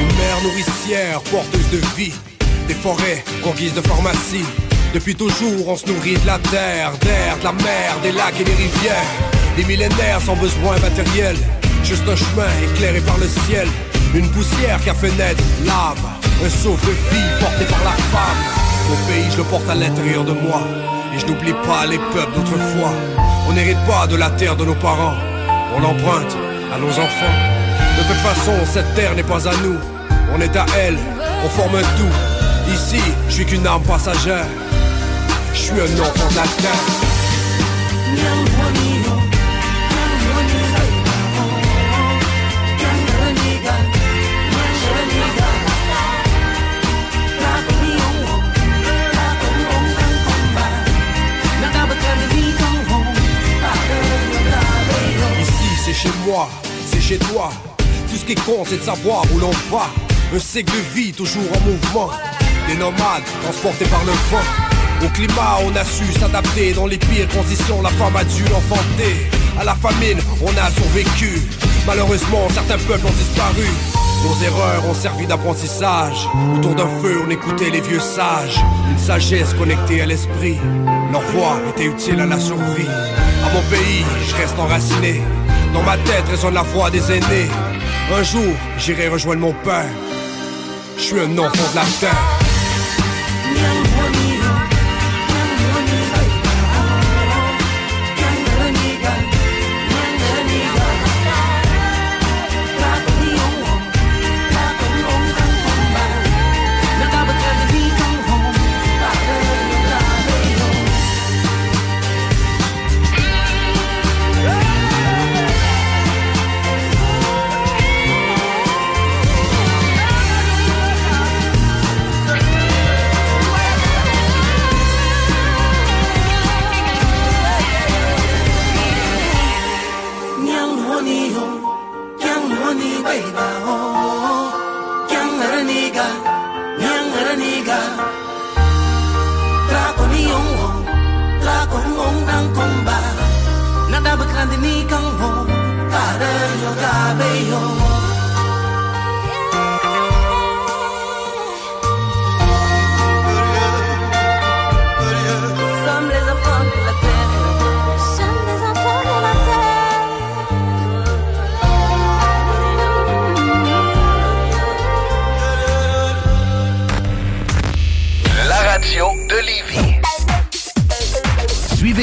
Une mère nourricière, porteuse de vie. Des forêts en guise de pharmacie. Depuis toujours, on se nourrit de la terre, d'air, de la mer, des lacs et des rivières. Des millénaires sans besoin matériel. Juste un chemin éclairé par le ciel. Une poussière qui a fait naître l'âme. Un souffle de vie porté par la femme. Mon pays, je le porte à l'intérieur de moi. Et je n'oublie pas les peuples d'autrefois. On n'hérite pas de la terre de nos parents. On l'emprunte à nos enfants. De toute façon, cette terre n'est pas à nous. On est à elle, on forme un tout. Ici, je suis qu'une âme passagère. Je suis un enfant de la terre. Ici, c'est chez moi, c'est chez toi. Tout ce qui compte, c'est de savoir où l'on va. Un cycle de vie toujours en mouvement. Des nomades transportés par le vent. Au climat, on a su s'adapter dans les pires conditions. La femme a dû l'enfanter. À la famine, on a survécu. Malheureusement, certains peuples ont disparu. Nos erreurs ont servi d'apprentissage. Autour d'un feu, on écoutait les vieux sages. Une sagesse connectée à l'esprit. Leur voix était utile à la survie. À mon pays, je reste enraciné. Dans ma tête résonne la voix des aînés. Un jour, j'irai rejoindre mon père. Je suis un enfant de la terre.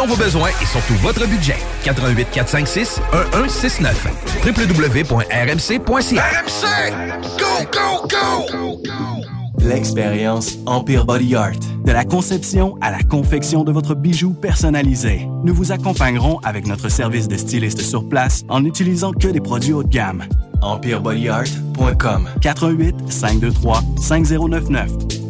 selon vos besoins et surtout votre budget, 88 456 1169 www.rmc.ca RMC! Go, go, go! L'expérience Empire Body Art. De la conception à la confection de votre bijou personnalisé. Nous vous accompagnerons avec notre service de styliste sur place en n'utilisant que des produits haut de gamme. EmpireBodyArt.com 418 523 5099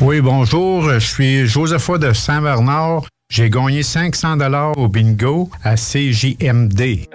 Oui, bonjour. Je suis Josepha de Saint-Bernard. J'ai gagné 500 dollars au bingo à CJMD.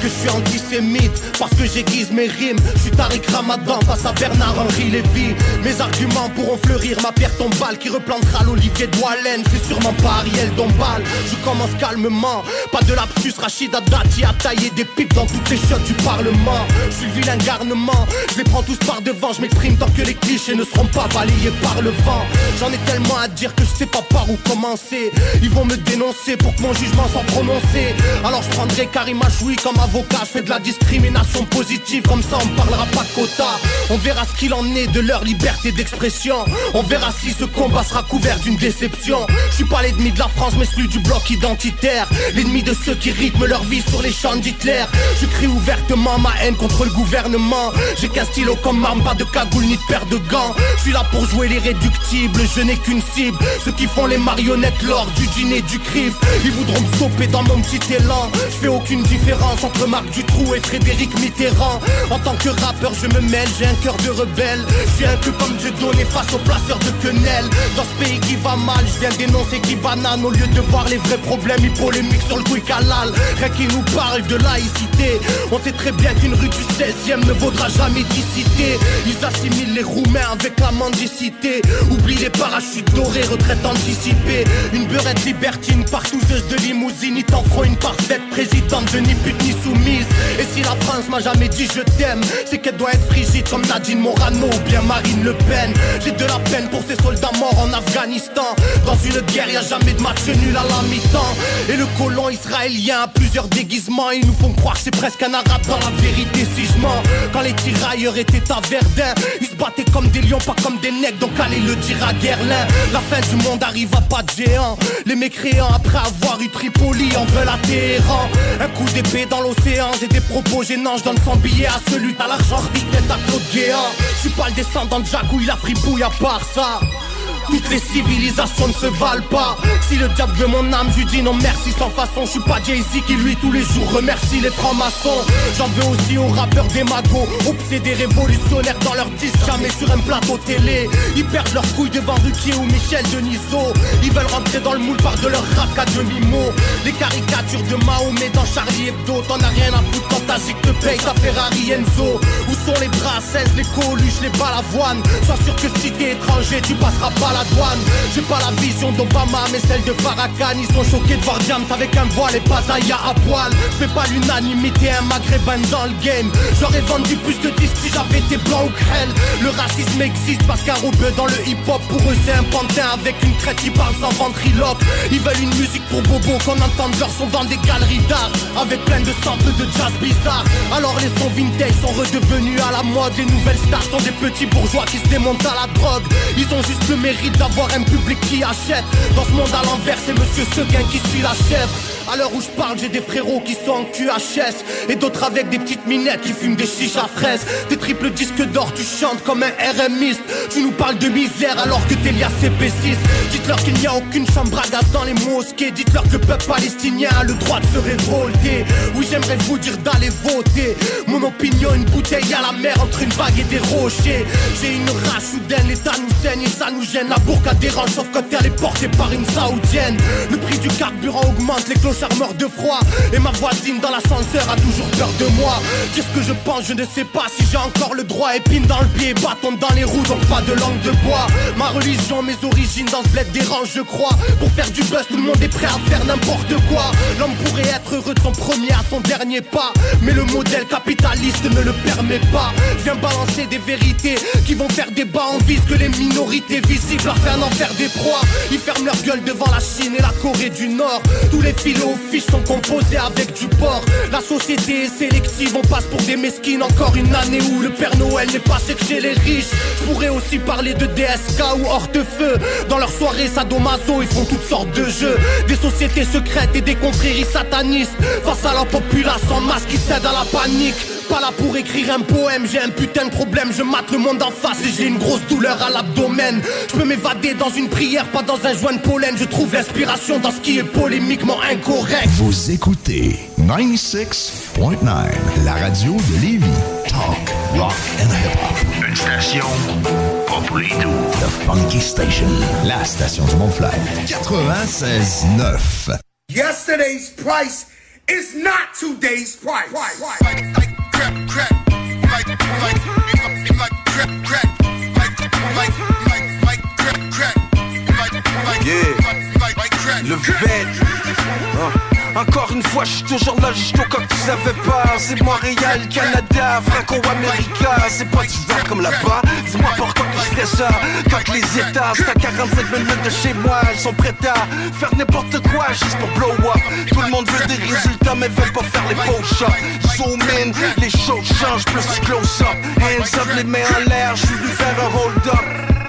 Que je suis antisémite Parce que j'aiguise mes rimes. Je suis Tariq Ramadan face à Bernard-Henri Lévy. Mes arguments pourront fleurir Ma pierre tombale qui replantera l'olivier de Wallen C'est sûrement pas Ariel Dombal. Je commence calmement. Pas de lapsus Rachida Dati a taillé des pipes dans toutes les chiottes du parlement. Je suis vilain garnement. Je les prends tous par devant. Je m'exprime tant que les clichés ne seront pas balayés par le vent. J'en ai tellement à dire que je sais pas par où commencer. Ils vont me dénoncer pour que mon jugement soit prononcé. Alors je prendrai Karim Achoui comme avocat Je fais de la discrimination positive Comme ça on parlera pas de quota On verra ce qu'il en est de leur liberté d'expression. On verra si ce combat sera couvert d'une déception. Je suis pas l'ennemi de la France mais celui du bloc identitaire. L'ennemi de ceux qui rythment leur vie sur les champs d'Hitler. Je crie ouvertement ma haine contre le gouvernement. J'ai qu'un stylo comme arme, pas de cagoule ni de paire de gants. Je suis là pour jouer les réductibles, je n'ai qu'une cible. Ceux qui font les marionnettes lors du dîner du CRIF Ils voudront me stopper dans mon petit élan. Je fais aucune différence entre Marc Dutroux et Frédéric Mitterrand. En tant que rappeur je me mêle, j'ai un cœur de rebelle. Je un peu comme Dieu donné face aux placeurs de quenelles. Dans ce pays qui va mal, je viens dénoncer qui banane. Au lieu de voir les vrais problèmes, ils polémiquent sur le quick halal. Rien qui nous parle de laïcité. On sait très bien qu'une rue du 16ème ne vaudra jamais d'icité Ils assimilent les roumains avec la mendicité. Oublie les parachutes dorés, retraite anticipée. Une beurette libertine, partouzeuse de limousine Ils t'en feront une parfaite présidente de ni pute Et si la France m'a jamais dit je t'aime C'est qu'elle doit être frigide comme Nadine Morano ou bien Marine Le Pen. J'ai de la peine pour ces soldats morts en Afghanistan. Dans une guerre y a jamais de match nul à la mi-temps. Et le colon israélien a plusieurs déguisements. Ils nous font croire que c'est presque un arabe dans la vérité si je mens. Quand les tirailleurs étaient à Verdun Ils se battaient comme des lions, pas comme des nègres. Donc allez le dire à Guerlain La fin du monde arrive à pas de géant. Les mécréants après avoir eu Tripoli en veulent à Téhéran. Un coup d'épée dans l'océan. J'ai des propos gênants, je donne 100 billets à celui. À l'argent tête à Claude Guéant Je suis pas le descendant de il a fripouille à part ça toutes les civilisations ne se valent pas. Si le diable veut mon âme, je dis non merci sans façon. Je suis pas Jay-Z qui lui tous les jours remercie les francs-maçons. J'en veux aussi aux rappeurs des magos. Obsédés révolutionnaires dans leur disque Jamais sur un plateau télé. Ils perdent leur couille devant Ruquier ou Michel Denisot. Ils veulent rentrer dans le moule par de leur rap qu'à demi-mot Les caricatures de Mahomet dans Charlie Hebdo. T'en as rien à foutre quand ta te paye ta Ferrari Enzo. Où sont les brasses, les coluches, les balavoines Sois sûr que si t'es étranger tu passeras pas J'ai pas la vision d'Obama mais celle de Farrakhan. Ils sont choqués de voir James avec un voile et pas Zaya à poil. Fais pas l'unanimité un maghrébin dans le game. J'aurais vendu plus de disques si j'avais été blanc ou crêle Le racisme existe parce qu'un rebeu dans le hip hop Pour eux c'est un pantin avec une crête qui parle sans ventriloque. Ils veulent une musique pour bobo qu'on entende leur son dans des galeries d'art. Avec plein de samples de jazz bizarre Alors les sons vintage sont redevenus à la mode. Les nouvelles stars sont des petits bourgeois qui se démontent à la drogue. Ils ont juste le mérite d'avoir un public qui achète. Dans ce monde à l'envers c'est monsieur Seguin qui suit la chèvre à l'heure où je parle, j'ai des frérots qui sont en QHS Et d'autres avec des petites minettes qui fument des chiches à fraises. Des triples disques d'or, tu chantes comme un RMiste Tu nous parles de misère alors que t'es lié à CP6 Dites-leur qu'il n'y a aucune chambre à gaz dans les mosquées. Dites-leur que le peuple palestinien a le droit de se révolter. Oui, j'aimerais vous dire d'aller voter. Mon opinion, une bouteille à la mer entre une vague et des rochers. J'ai une rage soudaine, l'état nous saigne et ça nous gêne La bourca dérange sauf quand elle est portée par une saoudienne. Le prix du carburant augmente, les cloches meurt de froid. Et ma voisine dans l'ascenseur a toujours peur de moi. Qu'est-ce que je pense, je ne sais pas si j'ai encore le droit. Épine dans le pied, bâton dans les roues, donc pas de langue de bois. Ma religion, mes origines dans ce bled dérange je crois. Pour faire du buzz, tout le monde est prêt à faire n'importe quoi. L'homme pourrait être heureux de son premier à son dernier pas. Mais le modèle capitaliste ne le permet pas. Viens balancer des vérités qui vont faire débat en vise Que les minorités visibles en Ils ferment leur gueule devant la Chine et la Corée du Nord. Tous les philo fiches sont composés avec du porc. La société est sélective, on passe pour des mesquines Encore une année où le Père Noël n'est pas chez les riches. Je pourrais aussi parler de DSK ou Hortefeux. Dans leur soirée sadomaso, ils font toutes sortes de jeux. Des sociétés secrètes et des confréries satanistes. Face à la population masse qui cède à la panique pas là pour écrire un poème, j'ai un putain de problème, je mate le monde en face et j'ai une grosse douleur à l'abdomen. Je peux m'évader dans une prière, pas dans un joint de pollen, je trouve l'inspiration dans ce qui est polémiquement incorrect. Vous écoutez 96.9, la radio de Lévis. Talk, rock and hip-hop. Une station pas pour les doux. The Funky Station, la station du Mont-Fly. 96.9. Yesterday's price It's not two days price. Like, like, crap, crap. Like, like, like, like, crap, crap. Like, like, like, like, crap, crap. Like, like, Yeah. like, like, like, crap. Le vet. Ah. Encore une fois, je suis toujours là, juste au que tu savais pas. C'est Montréal, Canada, Franco-América. C'est pas du vent comme là-bas. Dis-moi pourquoi que je ça. Quand les États, c'est à 45 minutes de chez moi, ils sont prêts à faire n'importe quoi juste pour blow up. Tout le monde veut des résultats, mais veulent pas faire les beaux shots. Zoom in, les choses changent, plus close up. Hands up, les mains en l'air, je suis venu faire un hold up.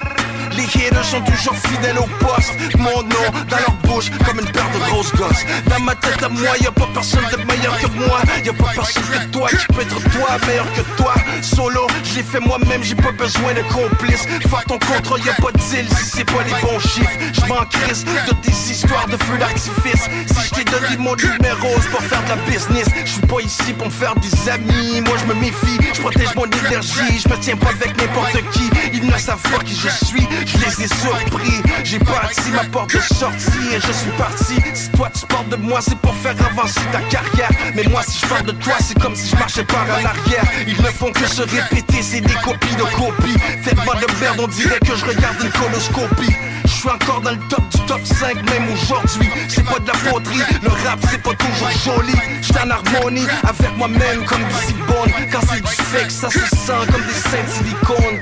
Les haters sont toujours fidèles au poste. Mon nom dans leur bouche comme une paire de grosses gosses. Dans ma tête à moi, y'a pas personne de meilleur que moi. Y'a pas personne que toi qui peut être toi meilleur que toi. Solo, je l'ai fait moi-même, j'ai pas besoin de complices. Faire ton contrat, y'a pas de deal si c'est pas les bons chiffres. Je m'en crisse de tes histoires de feu d'artifice. Si je t'ai donné mon numéro, c'est pour faire de la business. Je suis pas ici pour me faire des amis. Moi je me méfie, je protège mon énergie. Je me tiens pas avec n'importe qui. Ils ne savent pas qui je suis je les ai surpris, j'ai bâti ma porte de sortie et je suis parti. Si toi tu parles de moi, c'est pour faire avancer ta carrière. Mais moi, si je parle de toi, c'est comme si je marchais par en arrière. Ils ne font que se répéter, c'est des copies de copies. Tellement de merde, on dirait que je regarde une coloscopie. Je suis encore dans le top du top 5, même aujourd'hui. C'est pas de la poterie, le rap c'est pas toujours joli. J'suis en harmonie avec moi-même comme Bone. Quand c'est du fake, ça se sent comme des seins de silicone.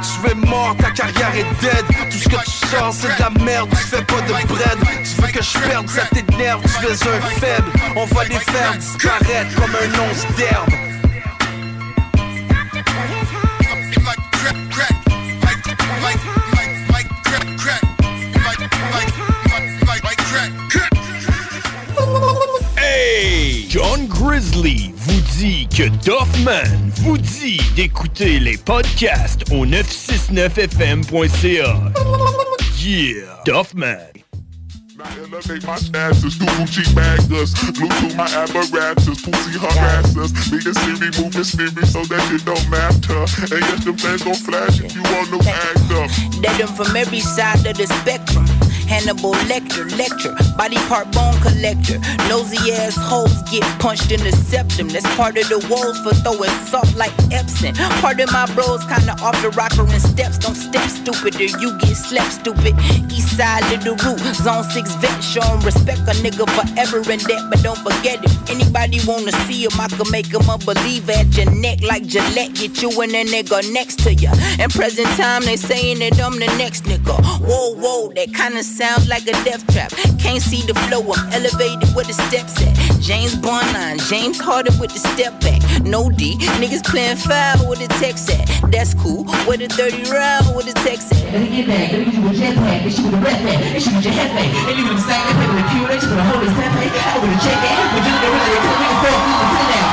Tu es mort, ta carrière est dead. Tout ce que tu sors, c'est de la merde. Tu fais pas de bread. Tu veux que je perde, ça t'énerve. Tu es un faible. On va les faire disparaître comme un once d'herbe. Que Doffman vous dit d'écouter les podcasts au 969fm.ca. Yeah! Doffman. Elevate my status, baggers, my apparatus, pussy harassers. Niggas see me moving spirit so that don't matter. And yes, them things gon' flash if you want no actor. Dead them from every side of the spectrum. Hannibal Lecter, lecture, body part bone collector. Nosy ass hoes get punched in the septum. That's part of the woes for throwing salt like Epsom. Part of my bros kinda off the rocker and steps. Don't step stupid or you get slept stupid. East side of the root, zone six vet. Show 'em respect a nigga forever in debt, but don't forget it. Anybody wanna see him, I can make him a believer at your neck like Gillette. Get you and a nigga next to ya. In present time, they saying that I'm the next nigga. Whoa, whoa, that kinda sounds like a death trap. Can't see the flow, I'm elevated where the steps at. James Bond line, James Harden with the step back. No D, niggas playing foul with the text at. That's cool, with the 30 round with the text at. Let me get back, let me use a jetpack, they shoot a rep back, they shoot your head back. And even the stack, they pay with a Q, they shoot a hold his pep I would have check it, but you know really, they put me in be a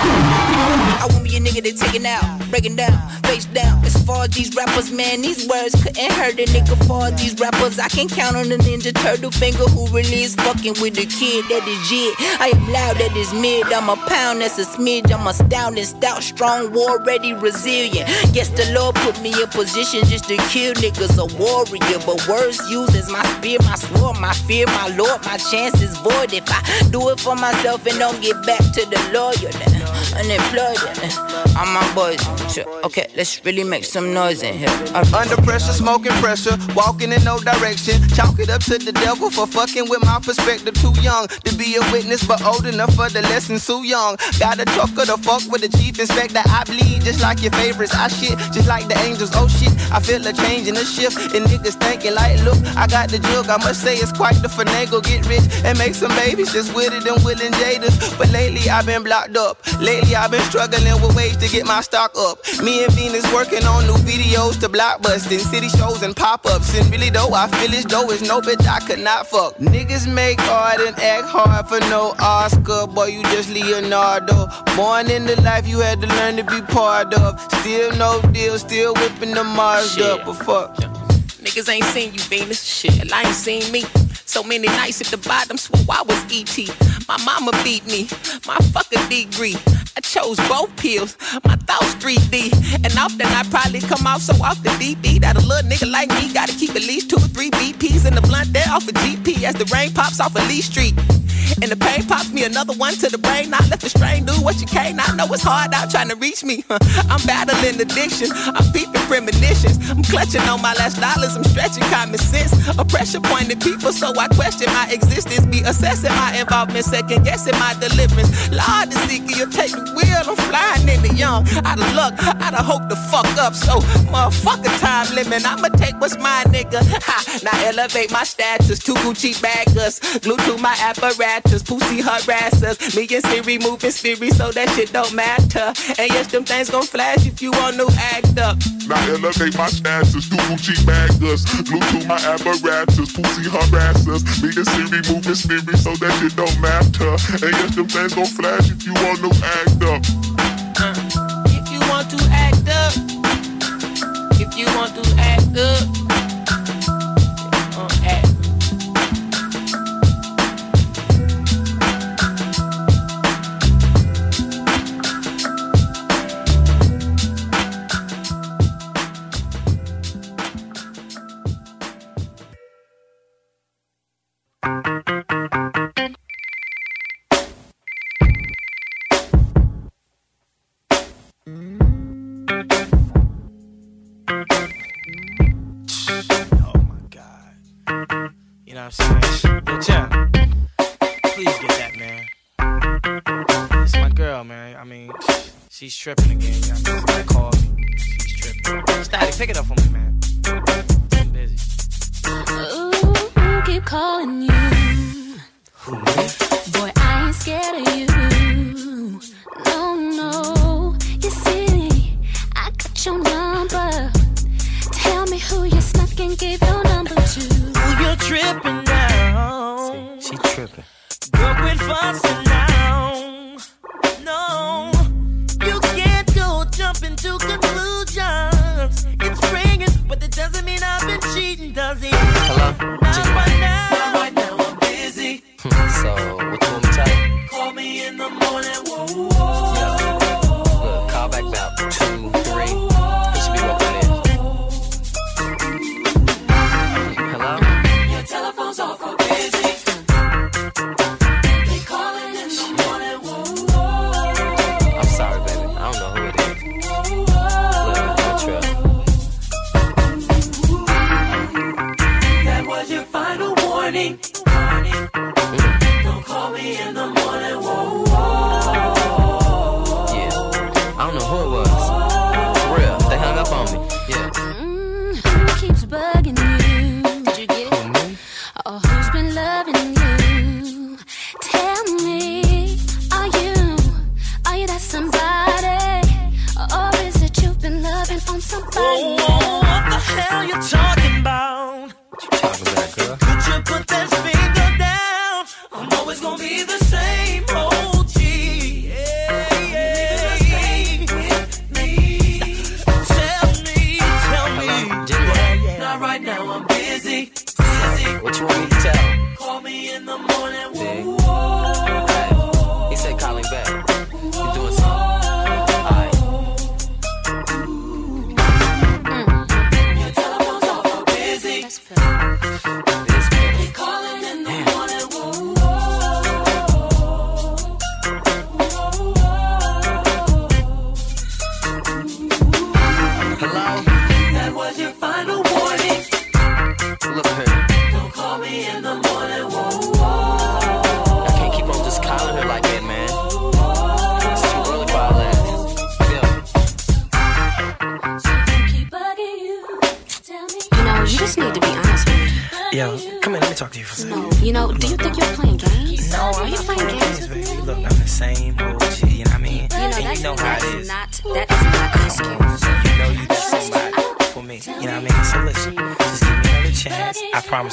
nigga they taking out, breaking down, face down. As far as these rappers, man, these words couldn't hurt a nigga. For these rappers, I can count on the ninja turtle finger who really is fucking with the kid that is jit. I am loud, that is mid. I'm a pound, that's a smidge. I'm astounding, stout, strong, war ready, resilient. Yes, the Lord put me in position just to kill niggas, a warrior. But words used as my spear, my sword, my fear, my Lord, my chance is void. If I do it for myself and don't get back to the lawyer, then unemployed. Then. I'm my boys. Okay, let's really make some noise in here. Under pressure, smoking pressure, walking in no direction. Chalk it up to the devil for fucking with my perspective. Too young to be a witness, but old enough for the lesson. Too young. Got a trucker to fuck with the chief inspector. I bleed just like your favorites. I shit just like the angels. Oh shit, I feel a change in the shift. And niggas thinking like, look, I got the jug. I must say it's quite the finagle. Get rich and make some babies just with it and willing jaders. But lately I've been blocked up. Lately I've been struggling with ways to get my stock up. Me and Venus working on new videos to blockbusting city shows and pop-ups. And really though, I feel as though it's no bitch I could not fuck. Niggas make art and act hard for no Oscar. Boy, you just Leonardo. Born in the life you had to learn to be part of. Still no deal, still whipping the Mars up, But fuck. Niggas ain't seen you, Venus. Shit, I ain't seen me. So many nights at the bottom, swore I was ET. My mama beat me, my fucking degree. I chose both pills, my thoughts 3D. And often I probably come out so off the DB that a little nigga like me gotta keep at least two or three BPs in the blunt there off a of GP as the rain pops off of Lee Street. And the pain pops me another one to the brain. I let the strain do what you can. I know it's hard out trying to reach me. I'm battling addiction. I'm peeping premonitions. I'm clutching on my last dollars. I'm stretching common sense. A pressure point at people so I question my existence. Be assessing my involvement, second guessing my deliverance. Lord, Ezekiel, take the wheel. I'm flying in the young. Out of luck, out of hope to fuck up. So, motherfucker, time limit. I'ma take what's mine, nigga. Ha, now elevate my status. Two Gucci baggers. Glue to my apparatus. Pussy harassers. Me and Siri moving spirit, so that shit don't matter. And yes, them things gon' flash if you want new act up. Now elevate my status. Two Gucci baggers. Glue to my apparatus. Pussy harassers masters. Me and Siri moving spirit so that it don't matter. And yes, them things gon' flash if you want to act up. Uh, if you want to act up. If you want to act up.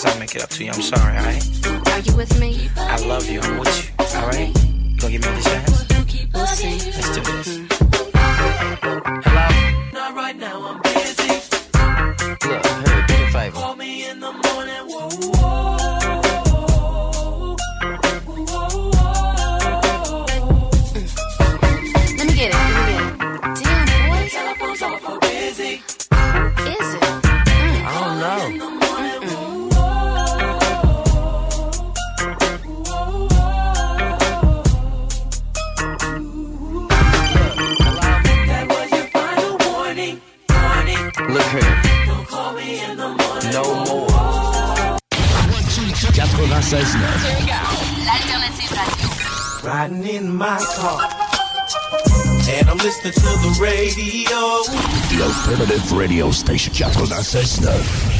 promise I'll make it up to you. I'm sorry, alright? Are you with me? I love you. I'm with you, alright? You gonna give me this chance? We'll see. Let's do this. And I'm listening to the radio. The Alternative Radio Station 96.9. Yeah,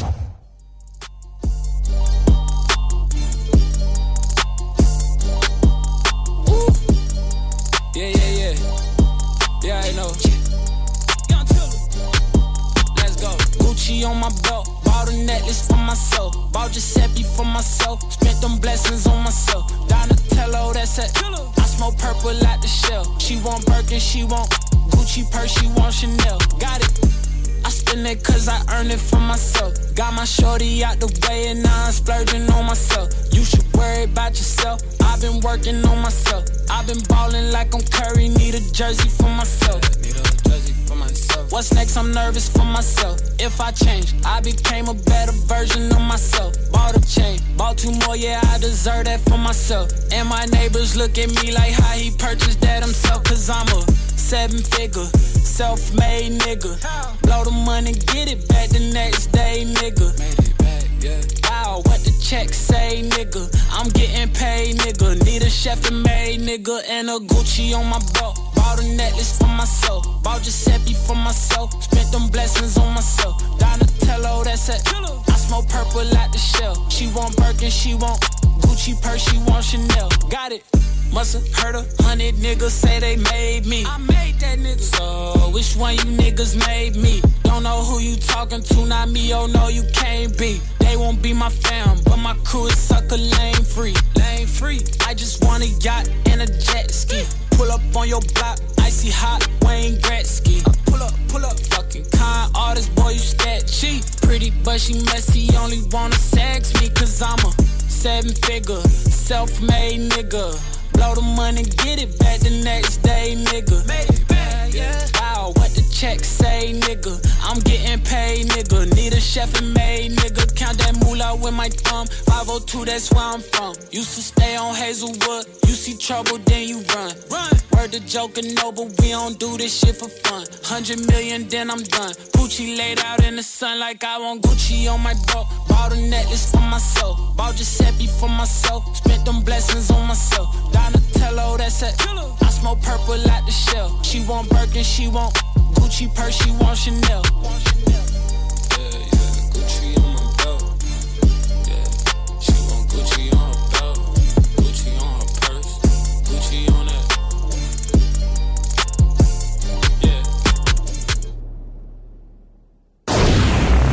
myself. And my neighbors look at me like how he purchased that himself. Cause I'm a seven figure, self made nigga. Blow the money, get it back the next day, nigga. Wow, what the check say, nigga? I'm getting paid, nigga. Need a chef and maid, nigga, and a Gucci on my belt. Bought a necklace for myself. Bought Giuseppe for myself. Spent them blessings on myself. Donatello, that's it. I smoke purple out the shell. She want Birkin, she want Gucci purse, she want. Musta heard a hundred niggas say they made me. I made that nigga. So which one you niggas made me? Don't know who you talking to, not me. Oh no, you can't be. They won't be my fam, but my crew is sucker lane free. Lane free. I just want a yacht and a jet ski. Pull up on your block, icy hot Wayne Gretzky. I pull up, pull up, fucking kind artist, boy you sketchy. Pretty but she messy, only wanna sex me cause I'm a seven figure, self-made nigga. Blow the money, get it back the next day, nigga. Made it back, yeah. Wow, what the check say, nigga? I'm getting paid, nigga. Need a chef and maid, nigga. Count that moolah with my thumb. 502, that's where I'm from. Used to stay on Hazelwood. You see trouble, then you run. Run. Word the joker, no, but we don't do this shit for fun. Hundred million, then I'm done. Gucci laid out in the sun like I want Gucci on my belt. Bought a necklace for myself. Bought Giuseppe for myself. Spent them blessings on myself. Donatello, that's it. I smoke purple out the shell. She want Birkin, she want Gucci purse, she want Chanel.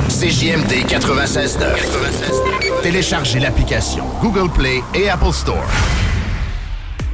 CJMD 96.9. Téléchargez l'application Google Play et Apple Store.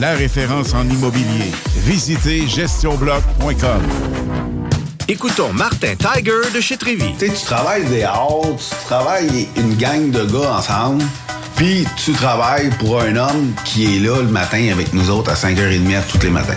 la référence en immobilier. Visitez gestionbloc.com. Écoutons Martin Tiger de chez Trévy. Tu sais, tu travailles des heures, tu travailles une gang de gars ensemble, puis tu travailles pour un homme qui est là le matin avec nous autres à 5h30 tous les matins.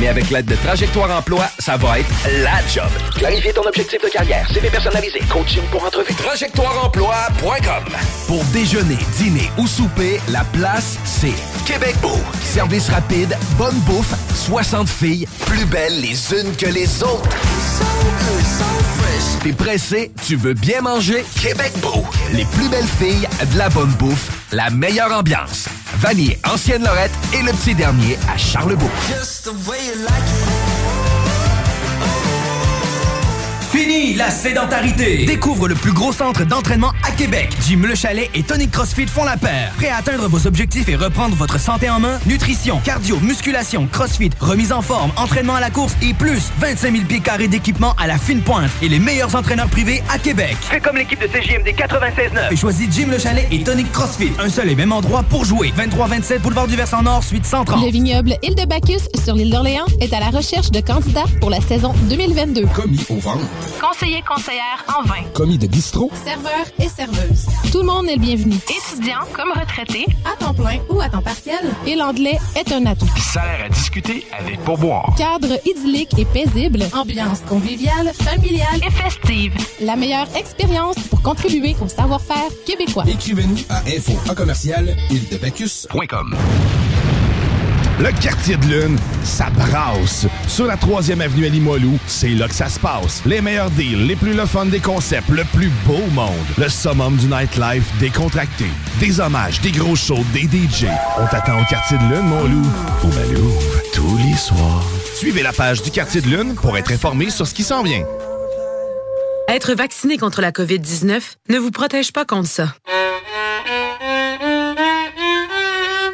Mais avec l'aide de Trajectoire Emploi, ça va être la job. Clarifier ton objectif de carrière, CV personnalisé, coaching pour entrevue. TrajectoireEmploi.com Pour déjeuner, dîner ou souper, la place, c'est Québec Beau. Service rapide, bonne bouffe, 60 filles, plus belles les unes que les autres. T'es pressé, tu veux bien manger? Québec Beau. Les plus belles filles, de la bonne bouffe, la meilleure ambiance. Vanier, Ancienne Lorette et le petit dernier à Charlebourg. Fini la sédentarité! Découvre le plus gros centre d'entraînement à Québec. Jim Le Chalet et Tonic CrossFit font la paire. Prêt à atteindre vos objectifs et reprendre votre santé en main? Nutrition, cardio, musculation, CrossFit, remise en forme, entraînement à la course et plus 25 000 pieds carrés d'équipement à la fine pointe et les meilleurs entraîneurs privés à Québec. Fais comme l'équipe de CJMD 96.9. Et choisis Jim Le Chalet et Tonic CrossFit. Un seul et même endroit pour jouer. 23-27 Boulevard du Versant Nord, suite 130. Le vignoble Île de Bacchus sur l'île d'Orléans est à la recherche de candidats pour la saison 2022. Commis au ventre. Conseiller conseillère en vin. Commis de bistrot. Serveur et serveuse. Tout le monde est le bienvenu. Étudiant comme retraité, à temps plein ou à temps partiel. Et l'anglais est un atout. Salaire à discuter avec pourboire. Cadre idyllique et paisible, ambiance conviviale, familiale et festive. La meilleure expérience pour contribuer au savoir-faire québécois. Écrivez-nous à info en commercial Le quartier de lune, ça brasse. Sur la 3e avenue à Limoilou, c'est là que ça se passe. Les meilleurs deals, les plus le des concepts, le plus beau monde. Le summum du nightlife décontracté. Des hommages, des gros shows, des DJ. On t'attend au quartier de lune, mon loup. Au Malou, tous les soirs. Suivez la page du quartier de lune pour être informé sur ce qui s'en vient. Être vacciné contre la COVID-19 ne vous protège pas contre ça.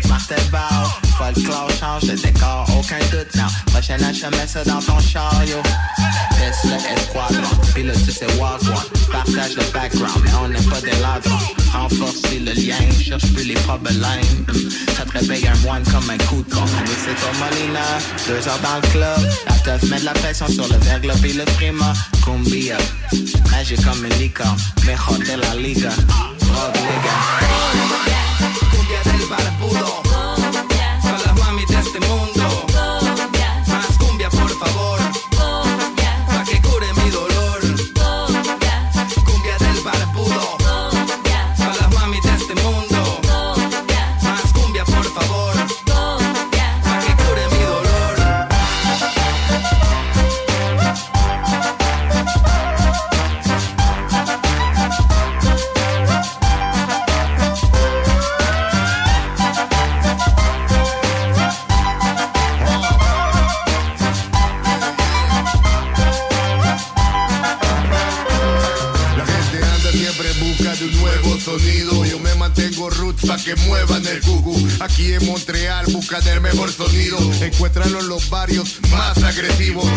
Comme Eric Martelbao. Folklore change de décor, aucun doute, non. Prochaine achat, mets ça dans ton char, yo. Teste le esquadron, pilote tu sais one. Partage le background, mais on n'est pas des ladrons. Renforcer le lien, cherche plus les problèmes. Ça te réveille un moine comme un coup de con. Oui, c'est toi, Molina, deux heures dans le club. La teuf met de la pression sur le verglas et le prima. Cumbia, magique comme une licorne. Mejor de la liga. al embudo. Todas las mami de este mundo. El mejor sonido. Encuéntralo en los barrios más agresivos.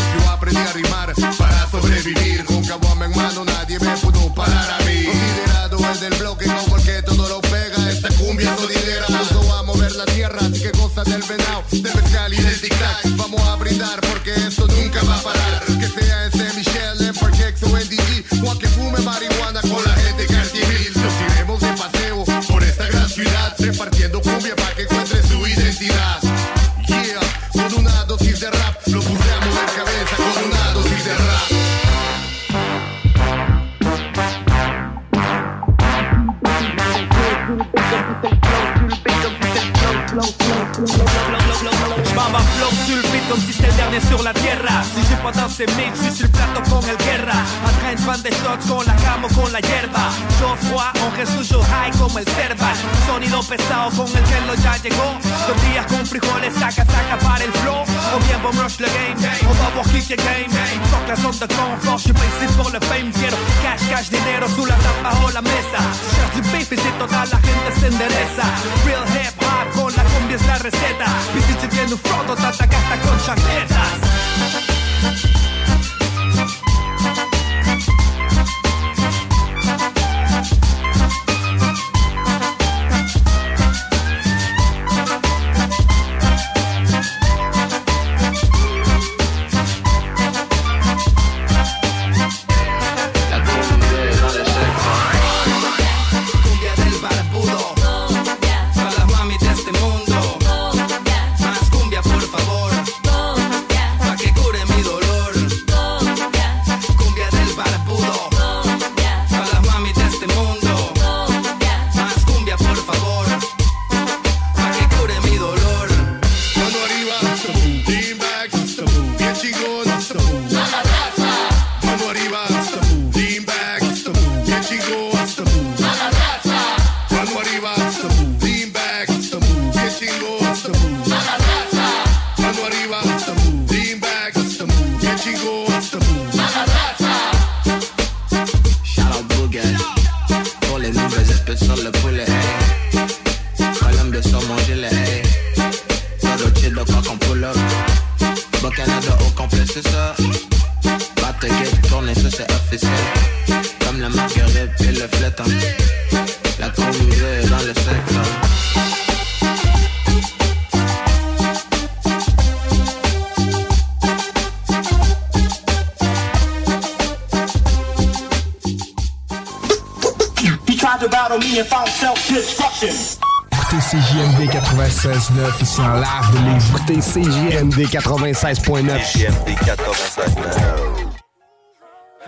Écoutez CJMD 96.9. CJMD 96.9.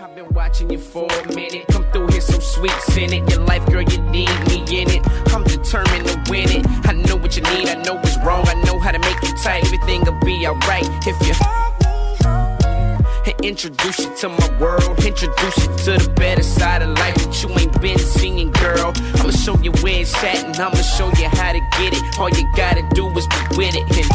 I've been watching you for a minute. Come through here so sweet, send it. Your life, girl, you need me in it. I'm determined to win it. I know what you need, I know what's wrong. I know how to make you tight. Everything will be alright if you. And introduce you to my world. Introduce you to the better side of life that you ain't been seeing, girl. I'ma show you where it's at and I'ma show you how to get it. All you gotta do is be with it. And down like a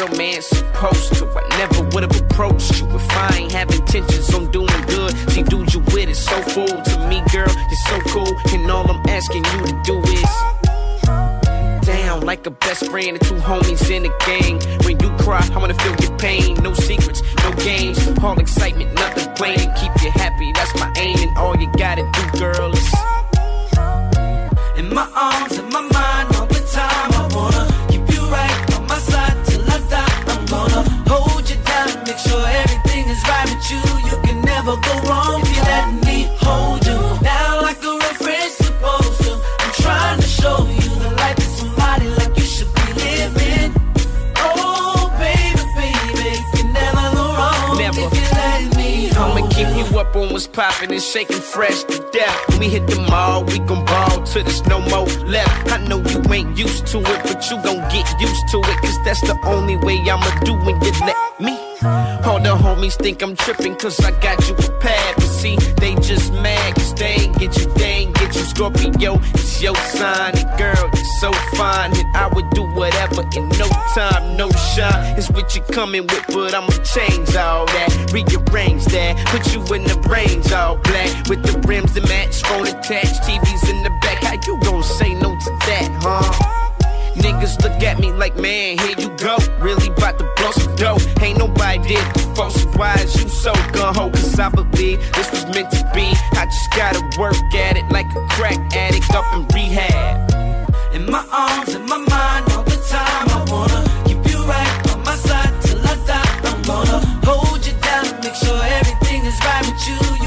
real man supposed to. I never would have approached you if I ain't have intentions on doing good. See, dude, you with it so full to me, girl. You're so cool, and all I'm asking you to do is down like a best friend and two homies in a gang. When you cry, I wanna feel your pain. No secrets, no games, all excitement, nothing plain. Keep you happy, that's my aim, and all you gotta do, girl, is on and shaking fresh to death. When we hit the mall, we gon' ball till there's no more left. I know you ain't used to it, but you gon' get used to it. Cause that's the only way I'ma do when you let me. All the homies think I'm trippin' cause I got you prepared. But see, they just mad cause they ain't get you, they ain't get you. Scorpio, it's your sign. And girl, so fine. And I would do whatever in no time, no shine. It's what you coming with, but I'ma change all that. Rearrange that. Put you in the range all black. With the rims that match, phone attached, TVs in the back. How you gon' say no to that, huh? Niggas look at me like, man, here you go. Really about to blow some dough. Ain't nobody did before, so you so gun ho? Cause I believe this was meant to be. I just gotta work at it like a crack addict up in rehab. In my arms, in my mind, all the time. I wanna keep you right on my side till I die. I'm gonna hold you down, make sure everything is right with you.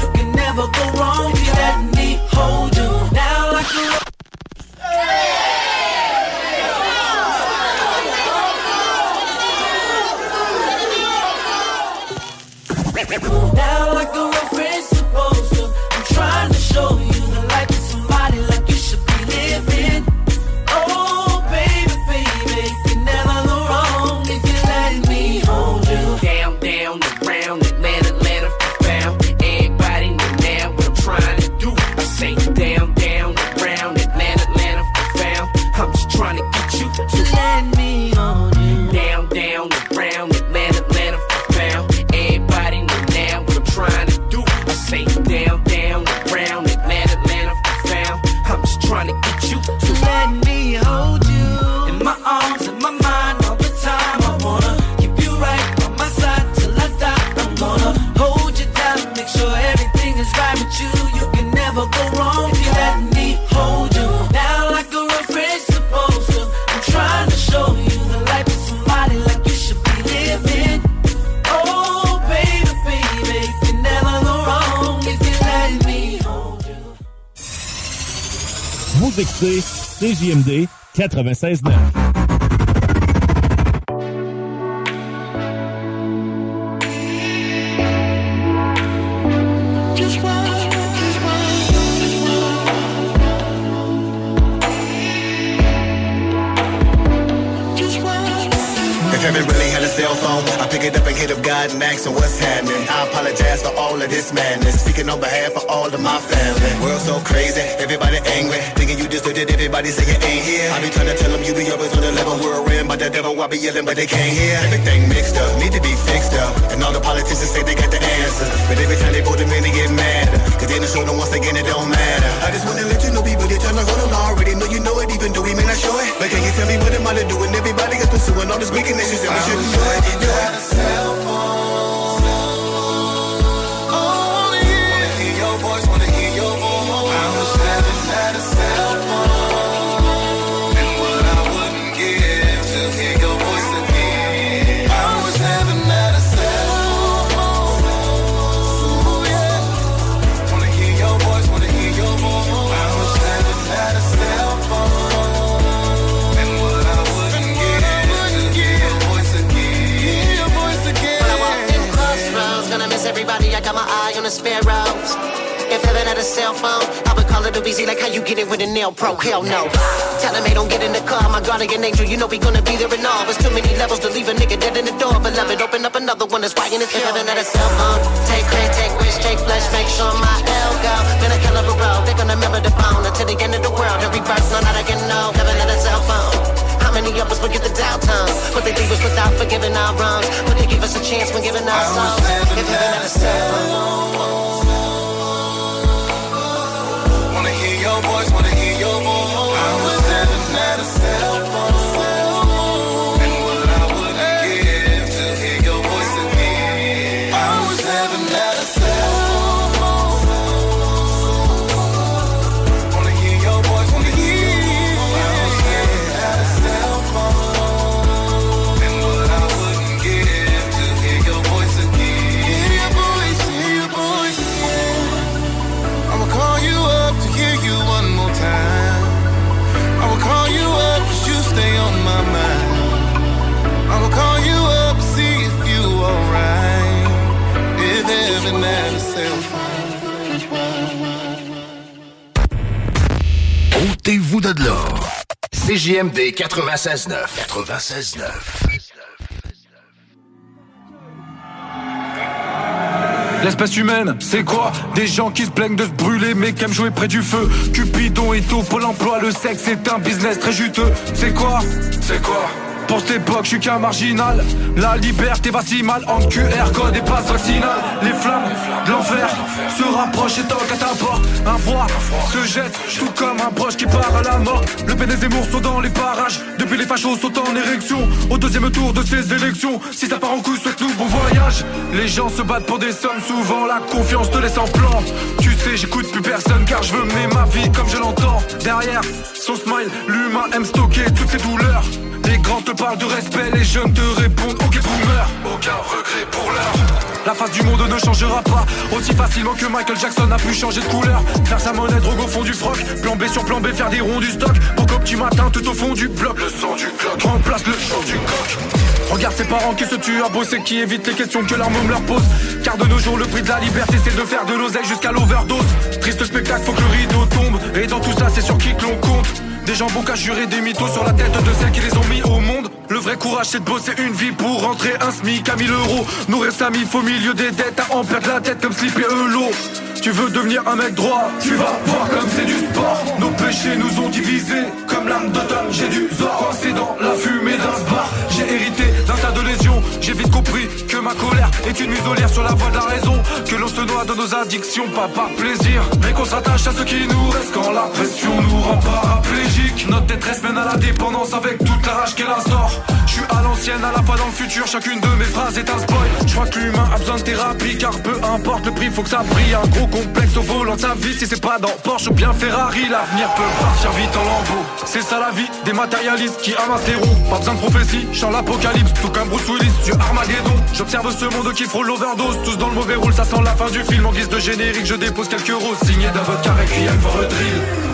96.9. If heaven really had a cell phone, I pick it up and hit up God and ask him what's happening. I apologize for all of this madness. Speaking on behalf of all of my family. World so crazy, everybody say you ain't here. I be trying to tell them you be always on the level we're in. But the devil, I be yelling, but they can't hear. Everything mixed up, need to be fixed up. And all the politicians say they got the answers. But every time they vote them in, they get mad. Cause then they show them once again, it don't matter. I just wanna let you know people, they trying to hold on. I already know you know it, even though we may not show it. But can you tell me what am I to do? when everybody got pursuing all this wickedness. You said we shouldn't. Do it. Sparrows. If heaven had a cell phone, I would call it a busy like how you get it with a nail pro. Hell no. Tell him, hey, don't get in the car. My guardian angel, you know we gonna be there and all. There's too many levels to leave a nigga dead in the door. Beloved, open up another one that's writing his If heaven had a cell phone, take credit, take risks, take flesh, make sure my L go. Been a hell of a road, they gonna remember the phone until the end of the world. In reverse, none that I can know. Heaven had a cell phone. Many of us will get the downtime? But they leave us without forgiving our wrongs. But they give us a chance when giving our songs. If heaven had a cell. Wanna hear your voice, wanna hear your voice. I was heaven at a cell phone. De l'or. CJMD 96.9. 96.9. L'espèce humaine, c'est quoi? Des gens qui se plaignent de se brûler mais qui aiment jouer près du feu. Cupidon et tout, Pôle emploi, le sexe c'est un business très juteux. C'est quoi? C'est quoi? Pour cette époque, je suis qu'un marginal. La liberté va si mal en QR code et passe vaccinal. Les flammes de l'enfer se rapprochent et toquent à ta porte. Un froid se jette, tout comme un proche qui part à la mort. Le des Zemmour sont dans les parages. Depuis les fachos sont en érection. Au deuxième tour de ces élections, si ça part en couille, souhaite-nous bon voyage. Les gens se battent pour des sommes, souvent la confiance te laisse en plan. Tu sais, j'écoute plus personne car je veux mener ma vie comme je l'entends. Derrière son smile, l'humain aime stocker toutes ses douleurs. Les grands te parlent de respect, les jeunes te répondent Ok boomer, aucun regret pour l'heure. La face du monde ne changera pas. Aussi facilement que Michael Jackson a pu changer de couleur. Faire sa monnaie, drogue au fond du froc. Plan B sur plan B, faire des ronds du stock. Pour qu'au petit matin, tout au fond du bloc. Le son du clock remplace le chant du coq Regarde ses parents qui se tuent à bosser Qui évitent les questions que leur môme leur pose Car de nos jours le prix de la liberté c'est de faire de l'oseille jusqu'à l'overdose Triste spectacle, faut que le rideau tombe Et dans tout ça c'est sur qui que l'on compte des gens qu'à jurer des mythos sur la tête de celles qui les ont mis au monde. Le vrai courage c'est de bosser une vie pour rentrer un SMIC à 1000 euros. Nourrir sa mif au milieu des dettes à en perdre la tête comme slip et Eulot. Tu veux devenir un mec droit, tu vas voir comme c'est du sport. Péchés nous ont divisés comme l'âme d'automne. J'ai zor coincé dans la fumée d'un bar. J'ai hérité d'un tas de lésions. J'ai vite compris que ma colère est une muselière sur la voie de la raison. Que l'on se noie de nos addictions, pas par plaisir. Mais qu'on s'attache à ce qui nous reste quand la pression nous rend paraplégique. Notre détresse mène à la dépendance avec toute la rage qu'elle instaure. Je suis à l'ancienne, à la fois dans le futur. Chacune de mes phrases est un spoil. Je crois que l'humain a besoin de thérapie. Car peu importe le prix, faut que ça brille. Un gros complexe au volant de sa vie. Si c'est pas dans Porsche ou bien Ferrari, l'avenir peut partir vite en lambeaux. C'est ça la vie des matérialistes qui amassent les roues. Pas besoin de prophétie, je l'apocalypse. Tout comme Bruce Willis, sur Armageddon. J'observe ce monde qui frôle l'overdose. Tous dans le mauvais rôle, ça sent la fin du film. En guise de générique, je dépose quelques roses. Signé d'un carré, qui for a drill.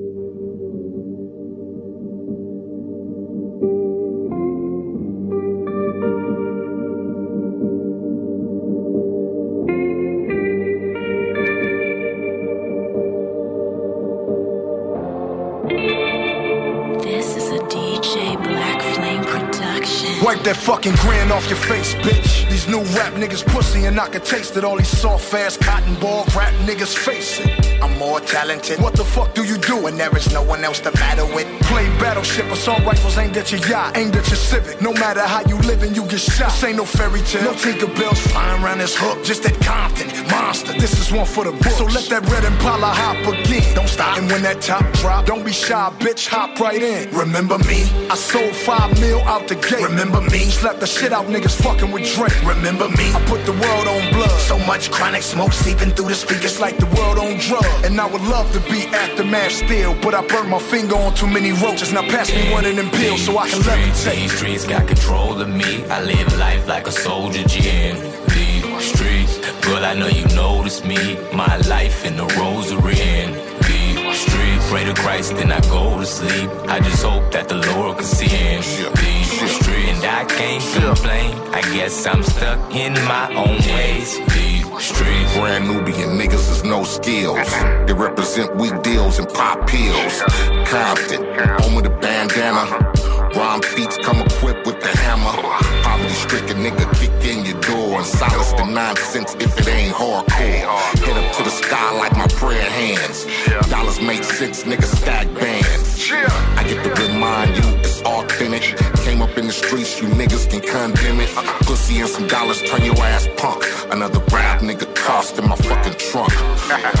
Wipe that fucking grin off your face, bitch. These new rap niggas pussy and I can taste it. All these soft ass cotton ball rap niggas face it. I'm more talented. What the fuck do you do? When there is no one else to battle with. Play battleship, assault rifles aimed at your yacht, aimed at your civic. No matter how you living, you get shot. This ain't no fairy tale. No Tinkerbells flying around this hook. Just that Compton monster. This is one for the books. So let that red Impala hop again. Don't stop. And when that top drop, don't be shy, bitch. Hop right in. Remember me? I sold five mil out the gate. Remember me? Slap the shit out niggas fucking with Drake. Remember me? I put the world on blood. So much chronic smoke seeping through the speakers like the world on drugs. And I would love to be aftermath still, but I burned my finger on too many roaches. Now pass me one of them pills so I can levitate. These streets got control of me. I live life like a soldier G in these streets. Girl, I know you notice me. My life in the rosary in these streets. Pray to Christ, then I go to sleep. I just hope that the Lord can see in these streets. And I can't complain. I guess I'm stuck in my own ways. These streets. Brand Nubian niggas is no skills. They represent weak deals and pop pills. Compton, home of the bandana. Rhyme feats come equipped with the hammer. Poverty stricken nigga kick in your door and silence the nonsense if it ain't hardcore. Head up to the sky like my prayer hands. Dollars make sense, nigga stack bands. I get to remind you it's authentic. In the streets, you niggas can condemn it. Pussy and some dollars turn your ass punk. Another rap nigga cost in my fucking trunk.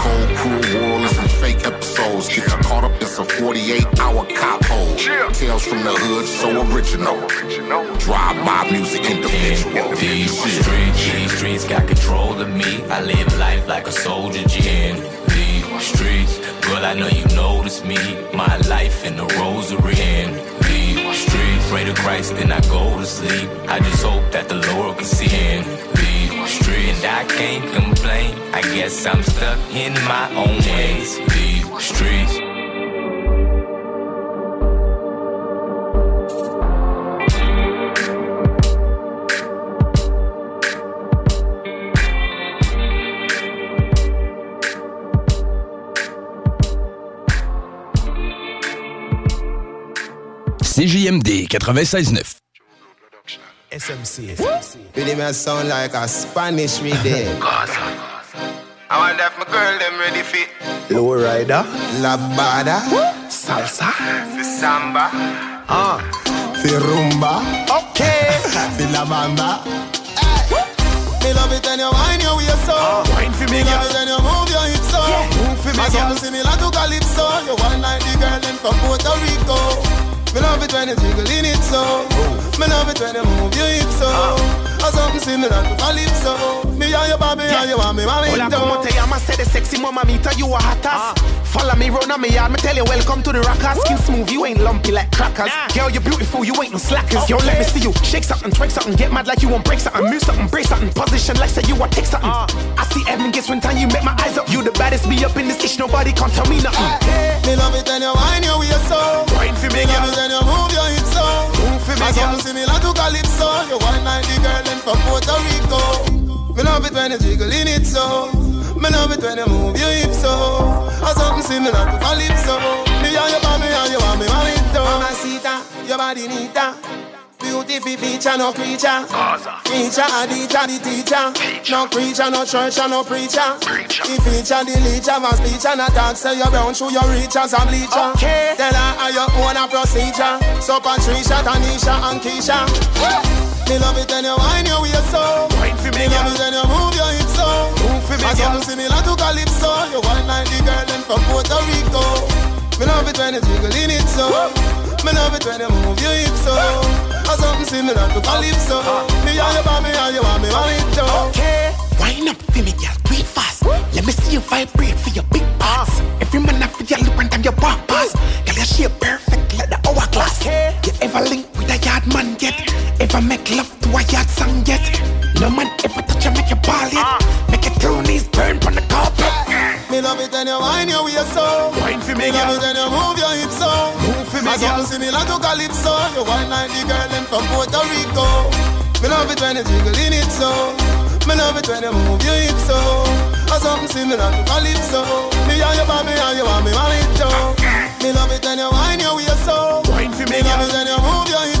Cold, cruel world and fake episodes. Get you caught up in some 48 hour cop hole. Tales from the hood, so original. Drive by music individual. These streets, these streets got control of me. I live life like a soldier G in these streets. Girl, I know you notice me. My life in the rosary streets. Pray to Christ, then I go to sleep. I just hope that the Lord can see in these streets. And I can't complain. I guess I'm stuck in my own ways. These streets. CJMD 96.9. SMC. Really may sound like a Spanish rhythm. I wonder if my girl them ready fit. Low rider. La bada. Salsa. Fi samba. Ah. Fi rumba. Okay. Fi la bamba. Me love it when you wine your waist so. wine for me, Me love it when you move your hips so. Move for me, girl. something similar to calypso. You one like the girl them from Puerto Rico. Me love it when you jiggle in it so. Me love it when you move your hips so. And something similar to calypso. Me and your baby and you want me mommy Hola, como te llamas? Say the sexy mamita, you a hot ass. Ah. Follow me round on me yard, me tell you welcome to the rockers. Skin smooth, you ain't lumpy like crackers. Girl, you're beautiful, you ain't no slackers. Yo, let me see you shake something, twerk something, get mad like you want break something, move something, break something, position like say you want take something. Ah. I see heaven gets when time you make my eyes up. You the baddest, be up in this ish, nobody can't tell me nothing. Hey, Me love it when you wine your waist so. Wine for me, Me love it when you move your hips so. Move for me, something similar to calypso. You one like the girl them from Puerto Rico. Me love it when you jiggle in it so. Me love it when you move your hips so. And something similar to calypso. Me and your baby and you want me mamita. Mamacita, your body nita. Beautiful feature, no creature. Feature, a teacher, the teacher. No preacher, no church, and no preacher. The feature, the leacher, my speech, and a talk. Say you're brown through your reach as a bleacher. Okay. Tell her how you own a procedure. So Patricia, Tanisha, and Keisha. Me love it when you wine your waist so. Me, love it when you move your hips so. Move for me, And girl. something similar to calypso. You one like the girl them from Puerto Rico. Me love it when you jiggle in it so. Me love it when you move your hips so. And something similar to calypso. Ah. Me and your baby and you want me want it too. Okay. Wine up for me, girl, quick fast. Let me see you vibrate for your big parts. Ah. Every man have your look and time your walk past. Girl, your shape perfect like the hourglass. You ever link with a yard man yet? Ever make love to a yard song yet? No man ever touch you make you ball yet. Make your two knees burn from the carpet. Me love it when you whine your waist so. Wine for me, Me love it when you move your hips so. Move for me, girl. similar to calypso. You whine like the girl them from Puerto Rico. Me love it when you jiggle in it so. Me love it when you move your hips so. A something similar to calypso. Me and your body and you want me married Joe. Me love it when you whine your waist so. Wine for me, Me love it when you move your hips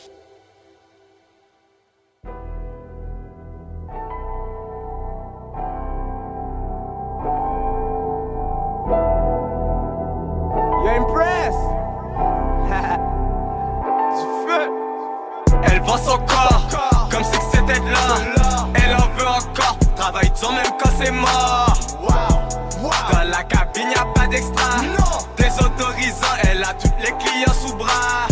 C'est mort. Dans la cabine y'a pas d'extra. Désautorisant, elle a tous les clients sous bras.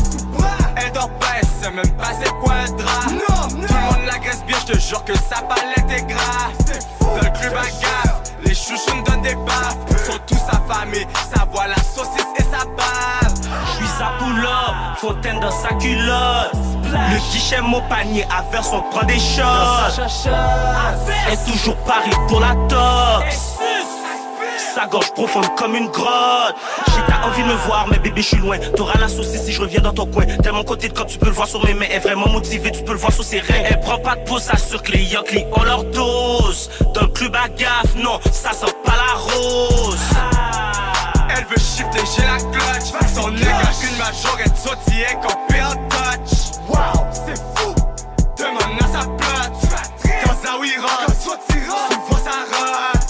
Elle dort pas, elle sait même pas c'est quoi un drap. Tout le monde l'agresse bien, je te jure que sa palette est grasse. Dans le club à gaffe, les chouchous me donnent des baffes. Sont tous affamés, ça voit la saucisse et sa bave. Je suis sa pull-up, fontaine dans sa culotte. Le guichet, mon panier, à verse, on prend des shots. Est toujours Paris pour la tox. Sa gorge profonde comme une grotte. J'ai t'as envie de me voir, mais bébé, je suis loin. T'auras la saucisse si je reviens dans ton coin. Tellement côté de comme tu peux le voir sur mes mains. Est vraiment motivée, tu peux le voir sur ses reins. Elle prend pas de pause, ça sur que les ont leur dose. Dans le club à gaffe, non, ça sent pas la rose. Elle veut shifter, j'ai la clutch. Son nez une majorette sautillait qu'on perd touch. Wow, c'est fou. Demande à sa plot. Quand Zawi rentre, souvent ça rote.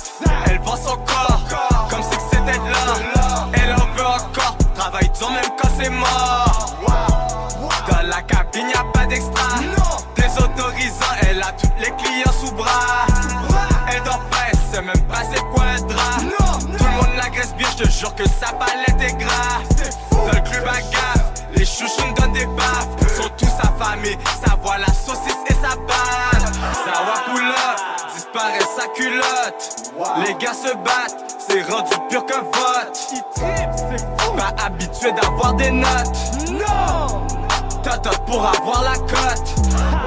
Elle vend son corps comme si que c'était de l'or. Elle en veut encore, travaille dur même quand c'est mort. Dans la cabine y'a pas d'extra. Désautorisant, elle a tous les clients sous bras. Elle dort pas, elle sait même pas c'est quoi un drap. Tout le monde l'agresse bien, je te jure que sa palette est grasse. Dans le club à gaffe, les chouchous me donnent des baffes. Affamés, ça voit la saucisse et sa balle. Ça up, disparaît sa culotte. Les gars se battent, c'est rendu pur qu'un vote. Pas habitué d'avoir des notes. Non! Pour avoir la cote.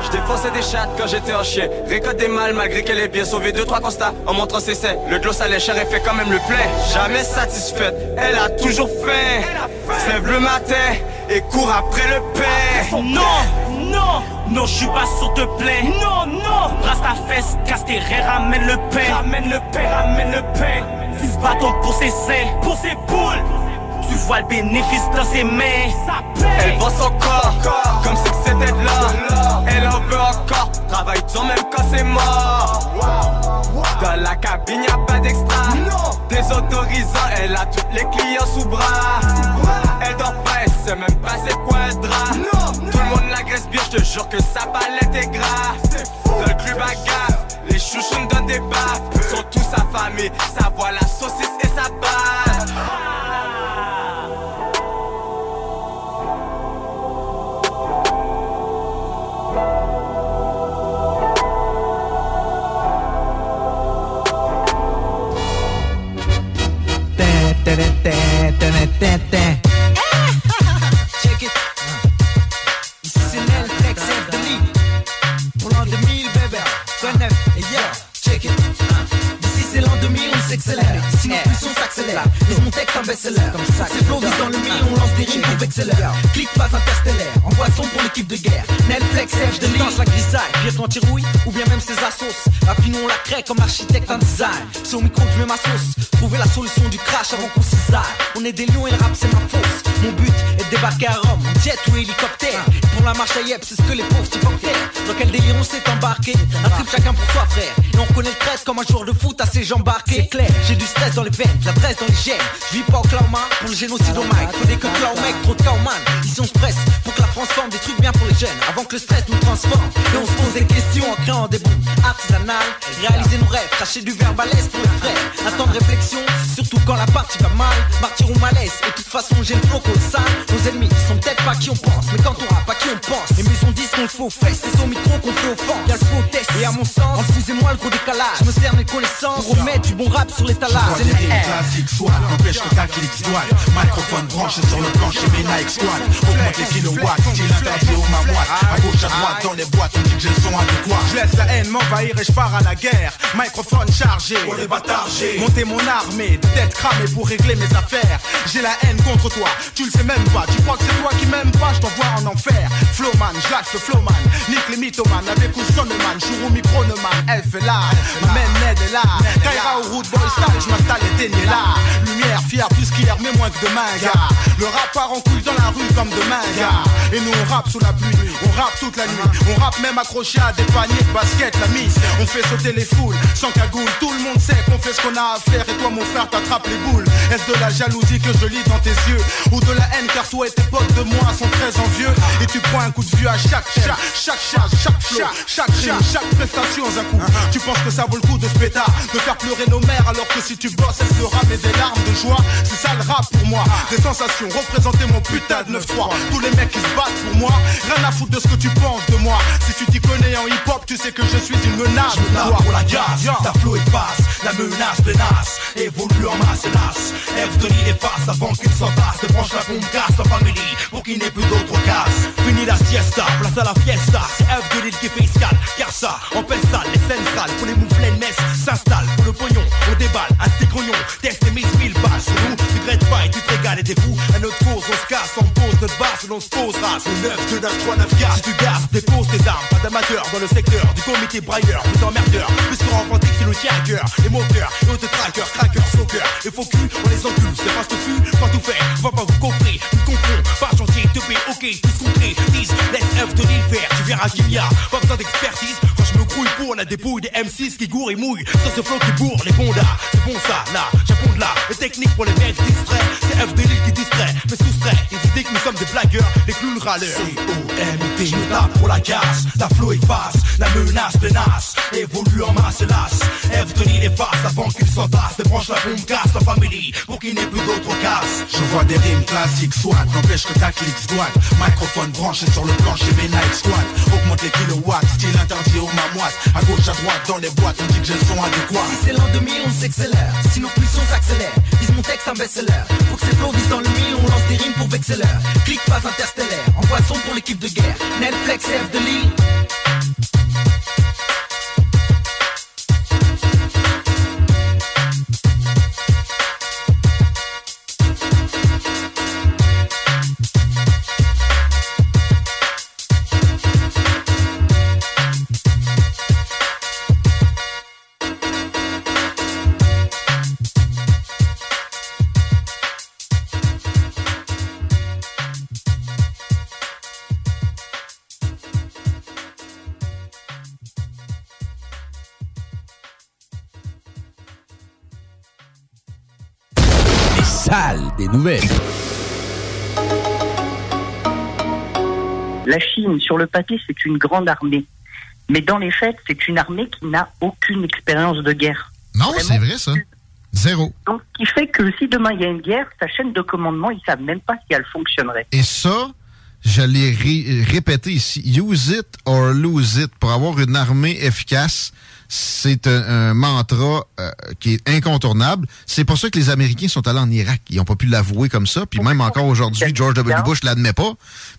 Je défonçais des chattes quand j'étais en chien. Récolte des mâles malgré qu'elle est bien sauvée. Deux, trois constats en montrant ses seins. Le gloss à l'échelle et fait quand même le plein. Jamais satisfaite, elle a toujours faim. Se lève le matin et court après le pain. Non, non, non, je suis pas sur te plaît. Non, non, brasse ta fesse, casse tes reins, ramène le pain. Ramène le pain, ramène le pain. Six bâtons pour ses seins, pour ses poules. Tu vois le bénéfice dans ses mains. Elle vend son corps comme si c'était de l'or. Elle en veut encore, travaille dur même quand c'est mort. Dans la cabine y'a pas d'extra. Désautorisant, elle a tous les clients sous bras. Elle dort pas, elle sait même pas c'est quoi un drap. Tout le monde l'agresse bien, je te jure que sa palette est grasse. Dans le club à gaffe, les chouchous me donnent des baffes. Sont tous affamés, ça voit la saucisse et sa balle. Comme architecte en design. C'est au micro que je mets ma sauce. Trouver la solution du crash avant qu'on cisaille. On est des lions et le rap c'est ma fausse. Mon but est de débarquer à Rome, jet ou hélicoptère. La marche à Yep, c'est ce que les pauvres types terre. Dans quel délire on s'est embarqué? Un trip chacun pour soi, frère. Et on reconnaît le trait comme un joueur de foot à ses jambes barquées. C'est clair, j'ai du stress dans les veines, j'adresse dans les gènes. Je vis pas au clawman pour le génocide au mic. Faut des que claw mec, trop de man. Ici on se presse pour que la France forme des trucs bien pour les jeunes avant que le stress nous transforme. Et on se pose des questions en créant des bombes artisanales. Réaliser nos rêves, tâcher du verbe à l'aise pour les frères. Un temps de réflexion, surtout quand la partie va mal. Martyr ou malaise, et de toute façon j'ai le flow colossal. Nos ennemis sont peut-être pas qui on pense, mais quand on rappe, à qui on pense. Les maisons disent qu'on le faut face, c'est au micro qu'on fait offense. Y'a le faux test, et à mon sens, excusez-moi le gros décalage. Je me sers mes connaissances pour remettre du bon rap sur l'étalage. C'est des le rimes R. classiques soit n'empêche que ta clique douane Microphone branché sur le plancher, mes Nike squad Augmente les kilowatts, style interdit au mamoite À gauche, à droite, dans les boîtes, on dit que j'ai le son adéquat Je laisse la haine m'envahir et je pars à la guerre. Microphone chargé. Pour les bâtards, Monter mon armée, de tête cramée pour régler mes affaires. J'ai la haine contre toi, tu le sais même pas. Tu crois que c'est toi qui m'aimes pas, je t'envoie en enfer. Flowman, je lâche le flowman. Nique les mythomanes avec ou sonneman. Au micro, elle fait là. Ma main Ned est là. Kaira au root boy style, je m'installe, éteignez là. Lumière, fier, plus qu'hier, mais moins que demain, gars. Le rap part en couille dans la rue comme demain, gars. Et nous on rappe sous la pluie, on rappe toute la nuit. On rappe même accroché à des paniers de basket, la mise. On fait sauter les foules, sans cagoule. Tout le monde sait qu'on fait ce qu'on a à faire. Et toi, mon frère, t'attrapes les boules. Est-ce de la jalousie que je lis dans tes yeux Ou de la haine car toi et tes potes de moi sont très envieux Et tu prends un coup de vue à chaque chaque, chaque charge, chaque flow, chaque rime, chaque prestation un coup. Tu penses que ça vaut le coup de se pétard De faire pleurer nos mères alors que si tu bosses elles pleurent mais des larmes de joie. C'est ça le rap pour moi. Des sensations, représenter mon putain de 9-3 Tous les mecs qui se battent pour moi Rien à foutre de ce que tu penses de moi. Si tu t'y connais en hip-hop tu sais que je suis une menace Je me pour la gaz, ta flow efface La menace tenace, évolue en masse hélas. F de l'île efface avant qu'il s'entasse. Débranche la bombe, casse la famille Pour qu'il n'ait plus d'autres cases. Fini la siesta, place à la fiesta. C'est F de l'île qui fait escale Car ça, en pelle sale, les scènes sales. Pour les mouflets, mess s'installe Pour le pognon, on déballe, un stick grognon Teste les mises mille balles Sur nous, tu regrettes pas et tu te régales Et t'es fou, à notre cause, on se casse On pose notre base, l'on se posera. C'est 9, 2, 9, 3, 9, 4 Si tu gasses, dépose tes armes. Pas d'amateurs dans le secteur Du comité brailleur, plus d'emmerdeur Puisqu'on rencontre qui nous tient à cœur Les moqueurs, et autres trackers, crackers, soccer Les faux culs, on les encule C'est pas ce fut, pas tout fait On va pas vous compris, nous confond Pas chantier, te paie, ok, tous compris 10, laisse F de faire Tu verras qu'il y a pas besoin d'expertise. Quand je me grouille pour, on a des bouilles Des M6 qui gourent et mouillent. Sur ce flow qui bourre, les bondas C'est bon ça, là, j'abonde là Les techniques pour les mecs distraits. C'est F de qui distrait, mais soustrait. Les idées que nous sommes des blagueurs, des clowns râleurs. C-O-M-T, je tape pour la casse. Ta flow efface, la menace tenace Évolue en masse hélas. F de l'île efface avant qu'il s'entasse Débranche la bombe, casse la famille Pour qu'il n'ait plus d'autres casses Je vois des rimes classiques soit N'empêche que ta clique se doite Microphone sur le plancher mes Nike squat Augmente les kilowatts, style interdit au mamoite À gauche, à droite, dans les boîtes On dit que j'ai le son adéquat Si c'est l'an 2000, on s'accélère. Si nos pulsions s'accélèrent, vise mon texte un best-seller. Faut que ces flots visent dans le mille, on lance des rimes pour vexer l'heure. Clique pas interstellaire, envoie son pour l'équipe de guerre. Netflix, F de l'île. Sur le papier, c'est une grande armée. Mais dans les faits, c'est une armée qui n'a aucune expérience de guerre. Non, c'est vrai, ça. Zéro. Donc, ce qui fait que si demain il y a une guerre, sa chaîne de commandement, ils savent même pas si elle fonctionnerait. Et ça, je l'ai ré- répété ici. Use it or lose it. Pour avoir une armée efficace, c'est un, un mantra euh, qui est incontournable. C'est pour ça que les Américains sont allés en Irak. Ils n'ont pas pu l'avouer comme ça. Puis même encore aujourd'hui, George W. Bush l'admet pas.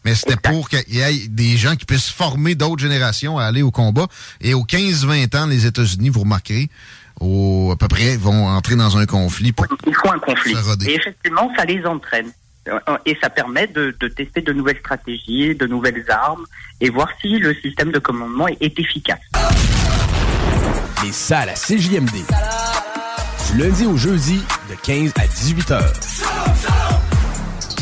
Mais c'était pour qu'il y ait des gens qui puissent former d'autres générations à aller au combat. Et aux 15-20 ans, les États-Unis, vous remarquerez, au, à peu près, vont entrer dans un conflit. Pour Il faut un conflit. Et effectivement, ça les entraîne. Euh, Et ça permet de, de tester de nouvelles stratégies, de nouvelles armes, et voir si le système de commandement est efficace. Les salles à CJMD. Du lundi au jeudi, de 15 à 18 heures.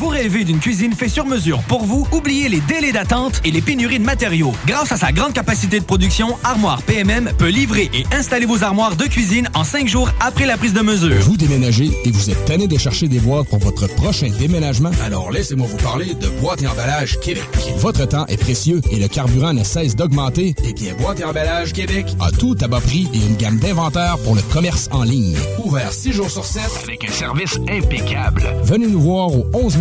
Vous rêvez d'une cuisine faite sur mesure pour vous? Oubliez les délais d'attente et les pénuries de matériaux. Grâce à sa grande capacité de production, Armoire PMM peut livrer et installer vos armoires de cuisine en cinq jours après la prise de mesure. Vous déménagez et vous êtes tanné de chercher des boîtes pour votre prochain déménagement? Alors laissez-moi vous parler de Boîte et Emballage Québec. Votre temps est précieux et le carburant ne cesse d'augmenter. Eh bien, Boîte et Emballage Québec a tout à bas prix et une gamme d'inventaires pour le commerce en ligne. Ouvert 6 jours sur 7 avec un service impeccable. Venez nous voir au 11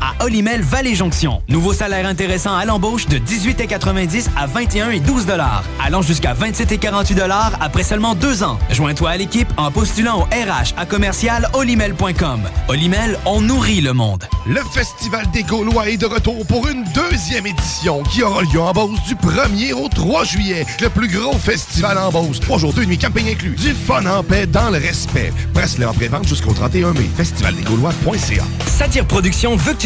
à Olimel Valley Jonction. Nouveau salaire intéressant à l'embauche de 18,90 à 21 et 12 dollars, allant jusqu'à 27 et 48 dollars après seulement deux ans. Joins-toi à l'équipe en postulant au RH à commercial olimel.com. Olimel, on nourrit le monde. Le Festival des Gaulois est de retour pour une deuxième édition qui aura lieu en Beauce du 1er au 3 juillet. Le plus gros festival en Beauce. Trois jours, deux nuits, camping inclus. Du fun en paix dans le respect. Presse-le en pré-vente jusqu'au 31 mai. Festivaldesgaulois.ca Satire Production veut que tu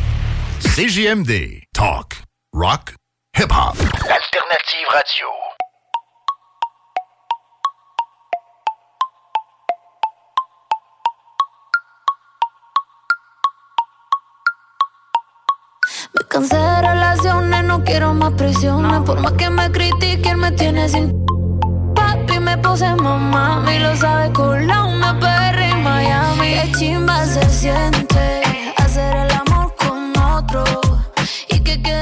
CJMD. Talk. Rock. Hip-hop. Alternative Radio. Me cansé de relaciones, no quiero más prisiones. Por más que me critiquen, me tiene sin. Papi me puse mamá, y lo sabe con la una perra en Miami. Qué chimba se siente y que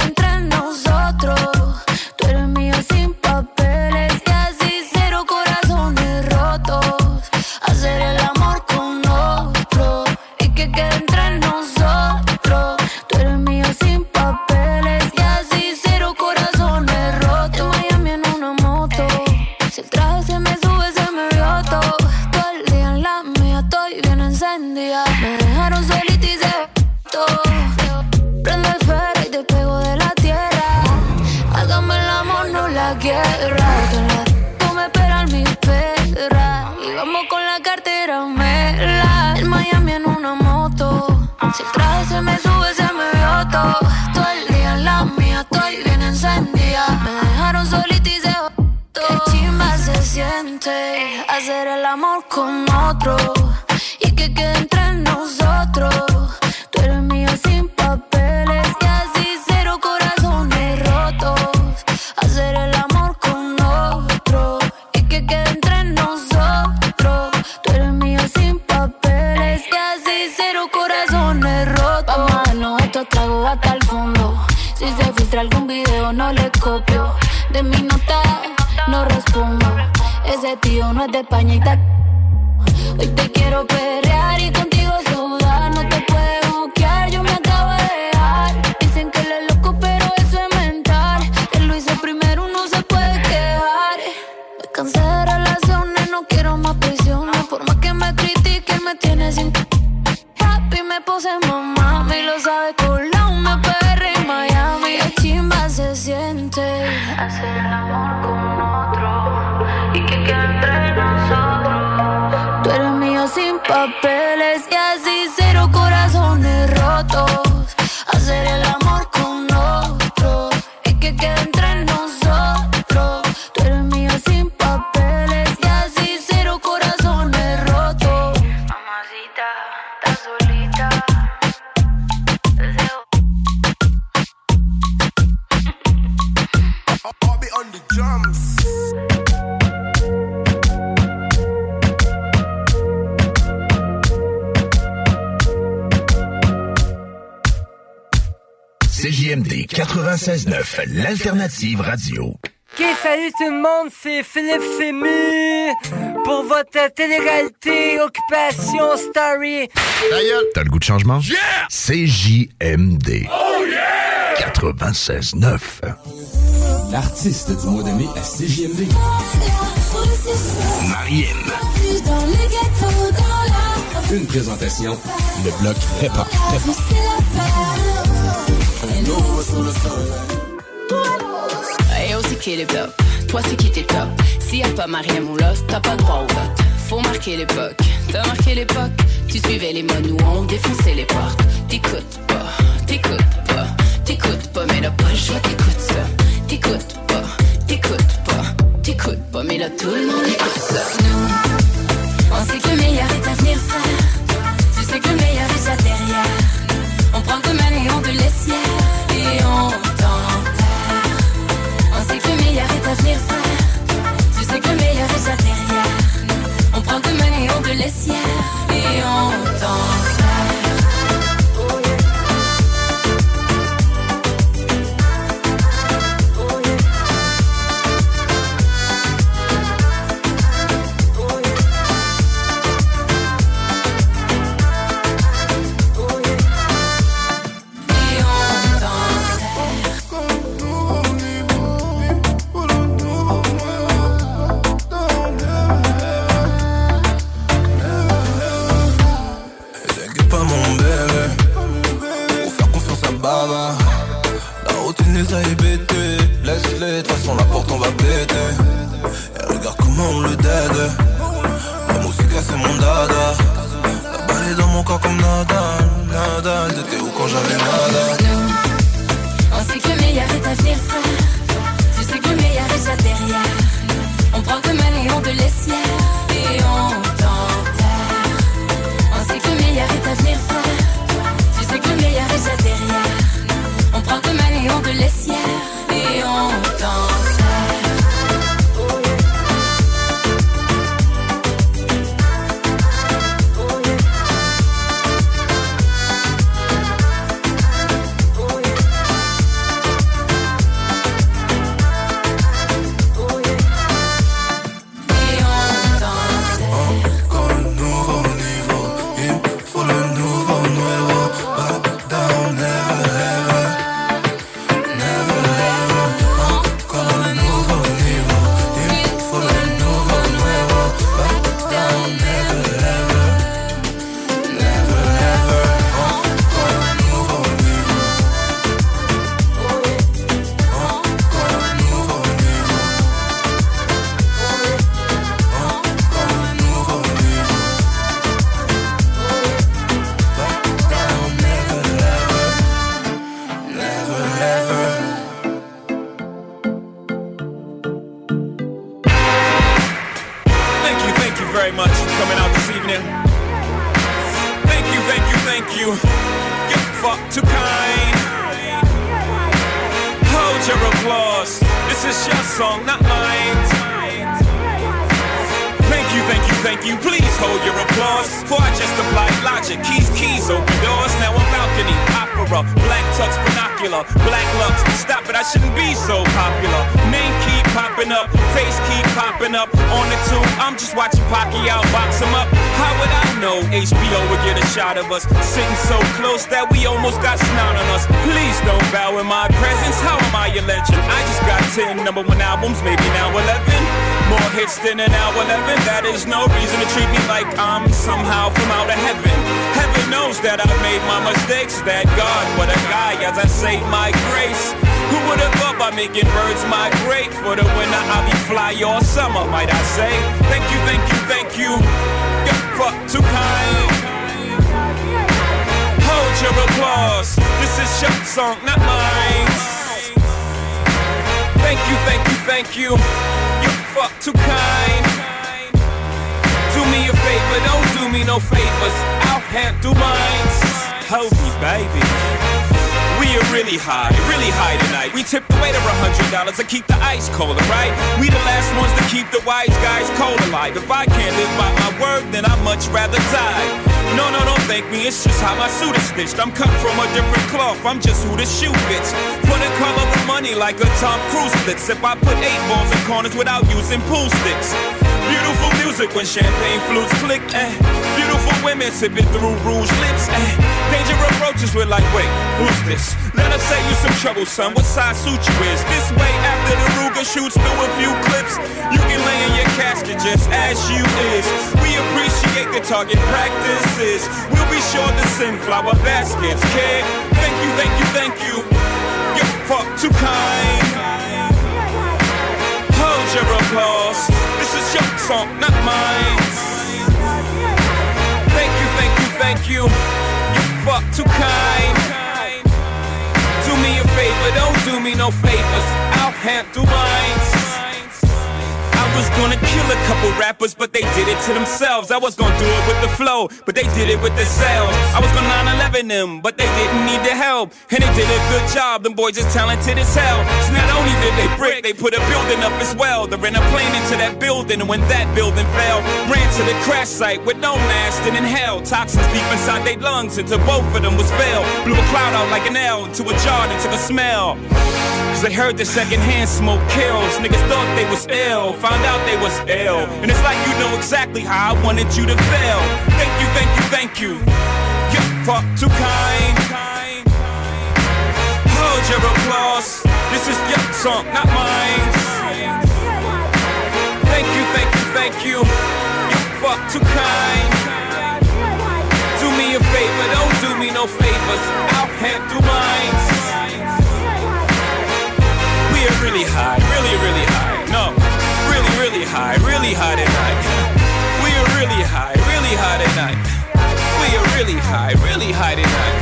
Si el traje se me sube, se me vio todo. Todo el día en la mía, estoy bien encendida. Me dejaron solita y se Qué chimba se siente hacer el amor con otro. Y que quede Tío no es de España y está 96.9, l'alternative radio. Ok, salut tout le monde, c'est Philippe Fému pour votre télé-réalité Occupation Story. T'as le goût de changement? Yeah! CJMD. Oh yeah! 96.9. L'artiste du mois de mai à CJMD. Mariem. Une présentation, le bloc hip-hop. Hey, aussi qui les blocs. Toi, c'est qui t'es top. S'il y a pas Mariam ou Lost, t'as pas droit au vote. Faut marquer l'époque. T'as marqué l'époque. Tu suivais les modes où on défonçait les portes. T'écoutes pas, t'écoutes pas, t'écoutes pas, mais là pas le choix, t'écoutes ça. T'écoutes pas, t'écoutes pas, t'écoutes pas, mais là tout le monde écoute ça. Nous, on sait de toute façon la porte on va péter. Et regarde comment on le dead. La musique c'est mon dada. La balle est dans mon corps comme Nadal Nadal, t'étais où quand j'avais Nadal On sait que le meilleur est à venir faire. Tu sais que le meilleur est déjà derrière. On prend comme un et on trouble, son. What size suit you is? This way, after the Ruger shoots through a few clips, you can lay in your casket just as you is. We appreciate the target practices. We'll be sure to send flower baskets, kid. Thank you, thank you, thank you. You're too kind. Hold your applause. This is your song, not mine. Thank you, thank you, thank you. You fuck too kind. Favor, don't do me no favors. I'll handle mine. I was gonna kill a couple rappers, but they did it to themselves. I was gonna do it with the flow, but they did it with the themselves. I was gonna 9-11 them, but they didn't need the help. And they did a good job, them boys is talented as hell. So not only did they brick, they put a building up as well. They ran a plane into that building, and when that building fell, ran to the crash site with no mask and in hell. Toxins deep inside their lungs, into both of them was fail. Blew a cloud out like an L into a jar and took a smell. Cause they heard the secondhand smoke kills. Niggas thought they was ill, found out they was ill. And it's like you know exactly how I wanted you to feel. Thank you, thank you, thank you. You fuck too kind. Hold your applause. This is your song, not mine. Thank you, thank you, thank you. You fuck too kind. Do me a favor, don't do me no favors. I'll handle mine. We are really high, really, really high. High, really high tonight. We are really high, really high tonight. We are really high, really high tonight.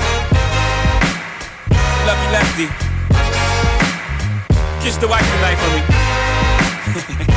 Lucky lefty. Kiss the wife tonight for me.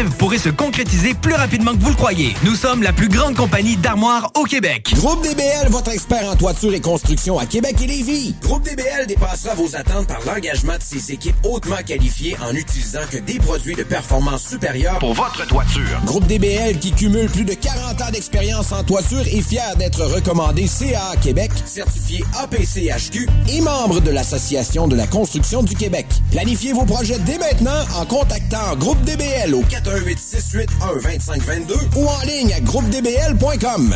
rêve pourrait se concrétiser plus rapidement que vous le croyez. Nous sommes la plus grande compagnie d'armoires au Québec. Groupe DBL, votre expert en toiture et construction à Québec et Lévis. Groupe DBL dépassera vos attentes par l'engagement de ses équipes hautement qualifiées en utilisant que des produits de performance supérieure Pour votre toiture. Groupe DBL qui cumule plus de 40 ans d'expérience en toiture est fier d'être recommandé CA Québec, certifié APCHQ et membre de l'Association de la construction du Québec. Planifiez vos projets dès maintenant en contactant Groupe DBL au 418 681 2522 ou en ligne à groupedbl.com.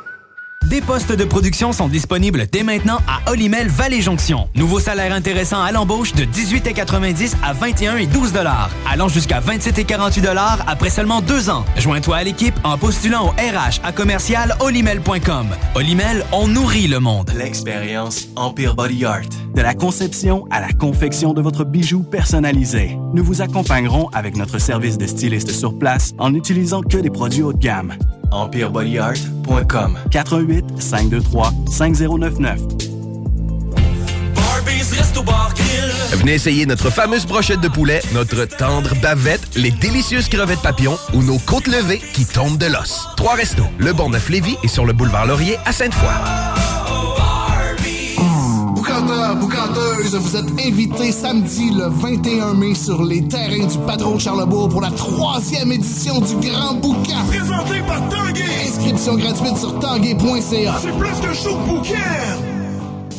Des postes de production sont disponibles dès maintenant à Olimel Valley Jonction. Nouveau salaire intéressant à l'embauche de 18,90 à 21 et 12 dollars, allant jusqu'à 27 et 48 dollars après seulement deux ans. Joins-toi à l'équipe en postulant au RH à commercial olimel.com. Olimel, on nourrit le monde. L'expérience Empire Body Art. De la conception à la confection de votre bijou personnalisé. Nous vous accompagnerons avec notre service de styliste sur place en n'utilisant que des produits haut de gamme. EmpireBodyArt.com 418 523 5099 Venez essayer notre fameuse brochette de poulet, notre tendre bavette, les délicieuses crevettes papillons ou nos côtes levées qui tombent de l'os. Trois restos, le Bonneuf-Lévis et sur le boulevard Laurier à Sainte-Foy. Boucanteur, boucanteuse, vous êtes invités samedi le 21 mai sur les terrains du Patron Charlebourg pour la troisième édition du Grand Boucan. Présenté par Tanguay. Inscription gratuite sur tanguay.ca. C'est plus qu'un show de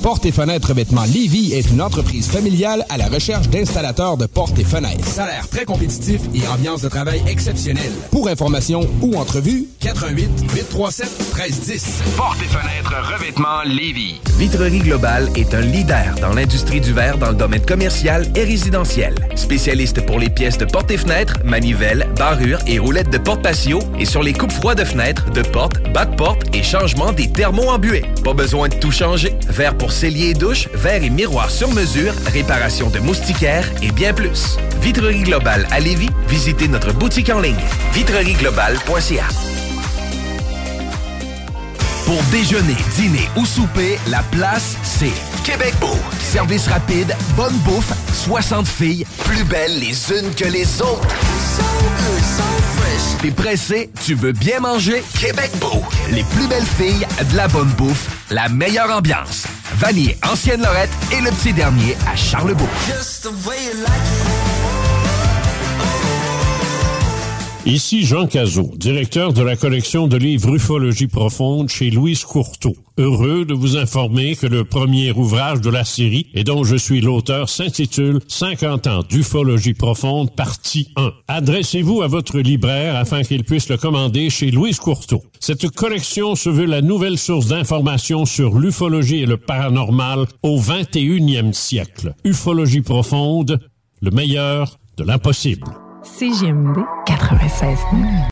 Portes et fenêtres revêtement Lévis est une entreprise familiale à la recherche d'installateurs de portes et fenêtres. Salaire très compétitif et ambiance de travail exceptionnelle. Pour information ou entrevue, 88 837 1310. Portes et fenêtres revêtement Lévis. Vitrerie Globale est un leader dans l'industrie du verre dans le domaine commercial et résidentiel. Spécialiste pour les pièces de portes et fenêtres, manivelles, barrures et roulettes de porte patio et sur les coupes froids de fenêtres, de portes, bas de porte et changement des thermos embués. Pas besoin de tout changer. Verre pour cellier et douche, verre et miroir sur mesure, réparation de moustiquaires et bien plus. Vitrerie Globale à Lévis, visitez notre boutique en ligne vitrerieglobale.ca. Pour déjeuner, dîner ou souper, la place, c'est Québec Beau. Service rapide, bonne bouffe, 60 filles, plus belles les unes que les autres. T'es pressé, tu veux bien manger? Québec Beau. Les plus belles filles, de la bonne bouffe, la meilleure ambiance. Vanier, Ancienne Lorette et le petit dernier à Charlebourg. Ici Jean Cazot, directeur de la collection de livres Ufologie profonde chez Louise Courteau. Heureux de vous informer que le premier ouvrage de la série, et dont je suis l'auteur, s'intitule 50 ans d'ufologie profonde, partie 1. Adressez-vous à votre libraire afin qu'il puisse le commander chez Louise Courteau. Cette collection se veut la nouvelle source d'information sur l'ufologie et le paranormal au 21e siècle. Ufologie profonde, le meilleur de l'impossible. CGMD 96.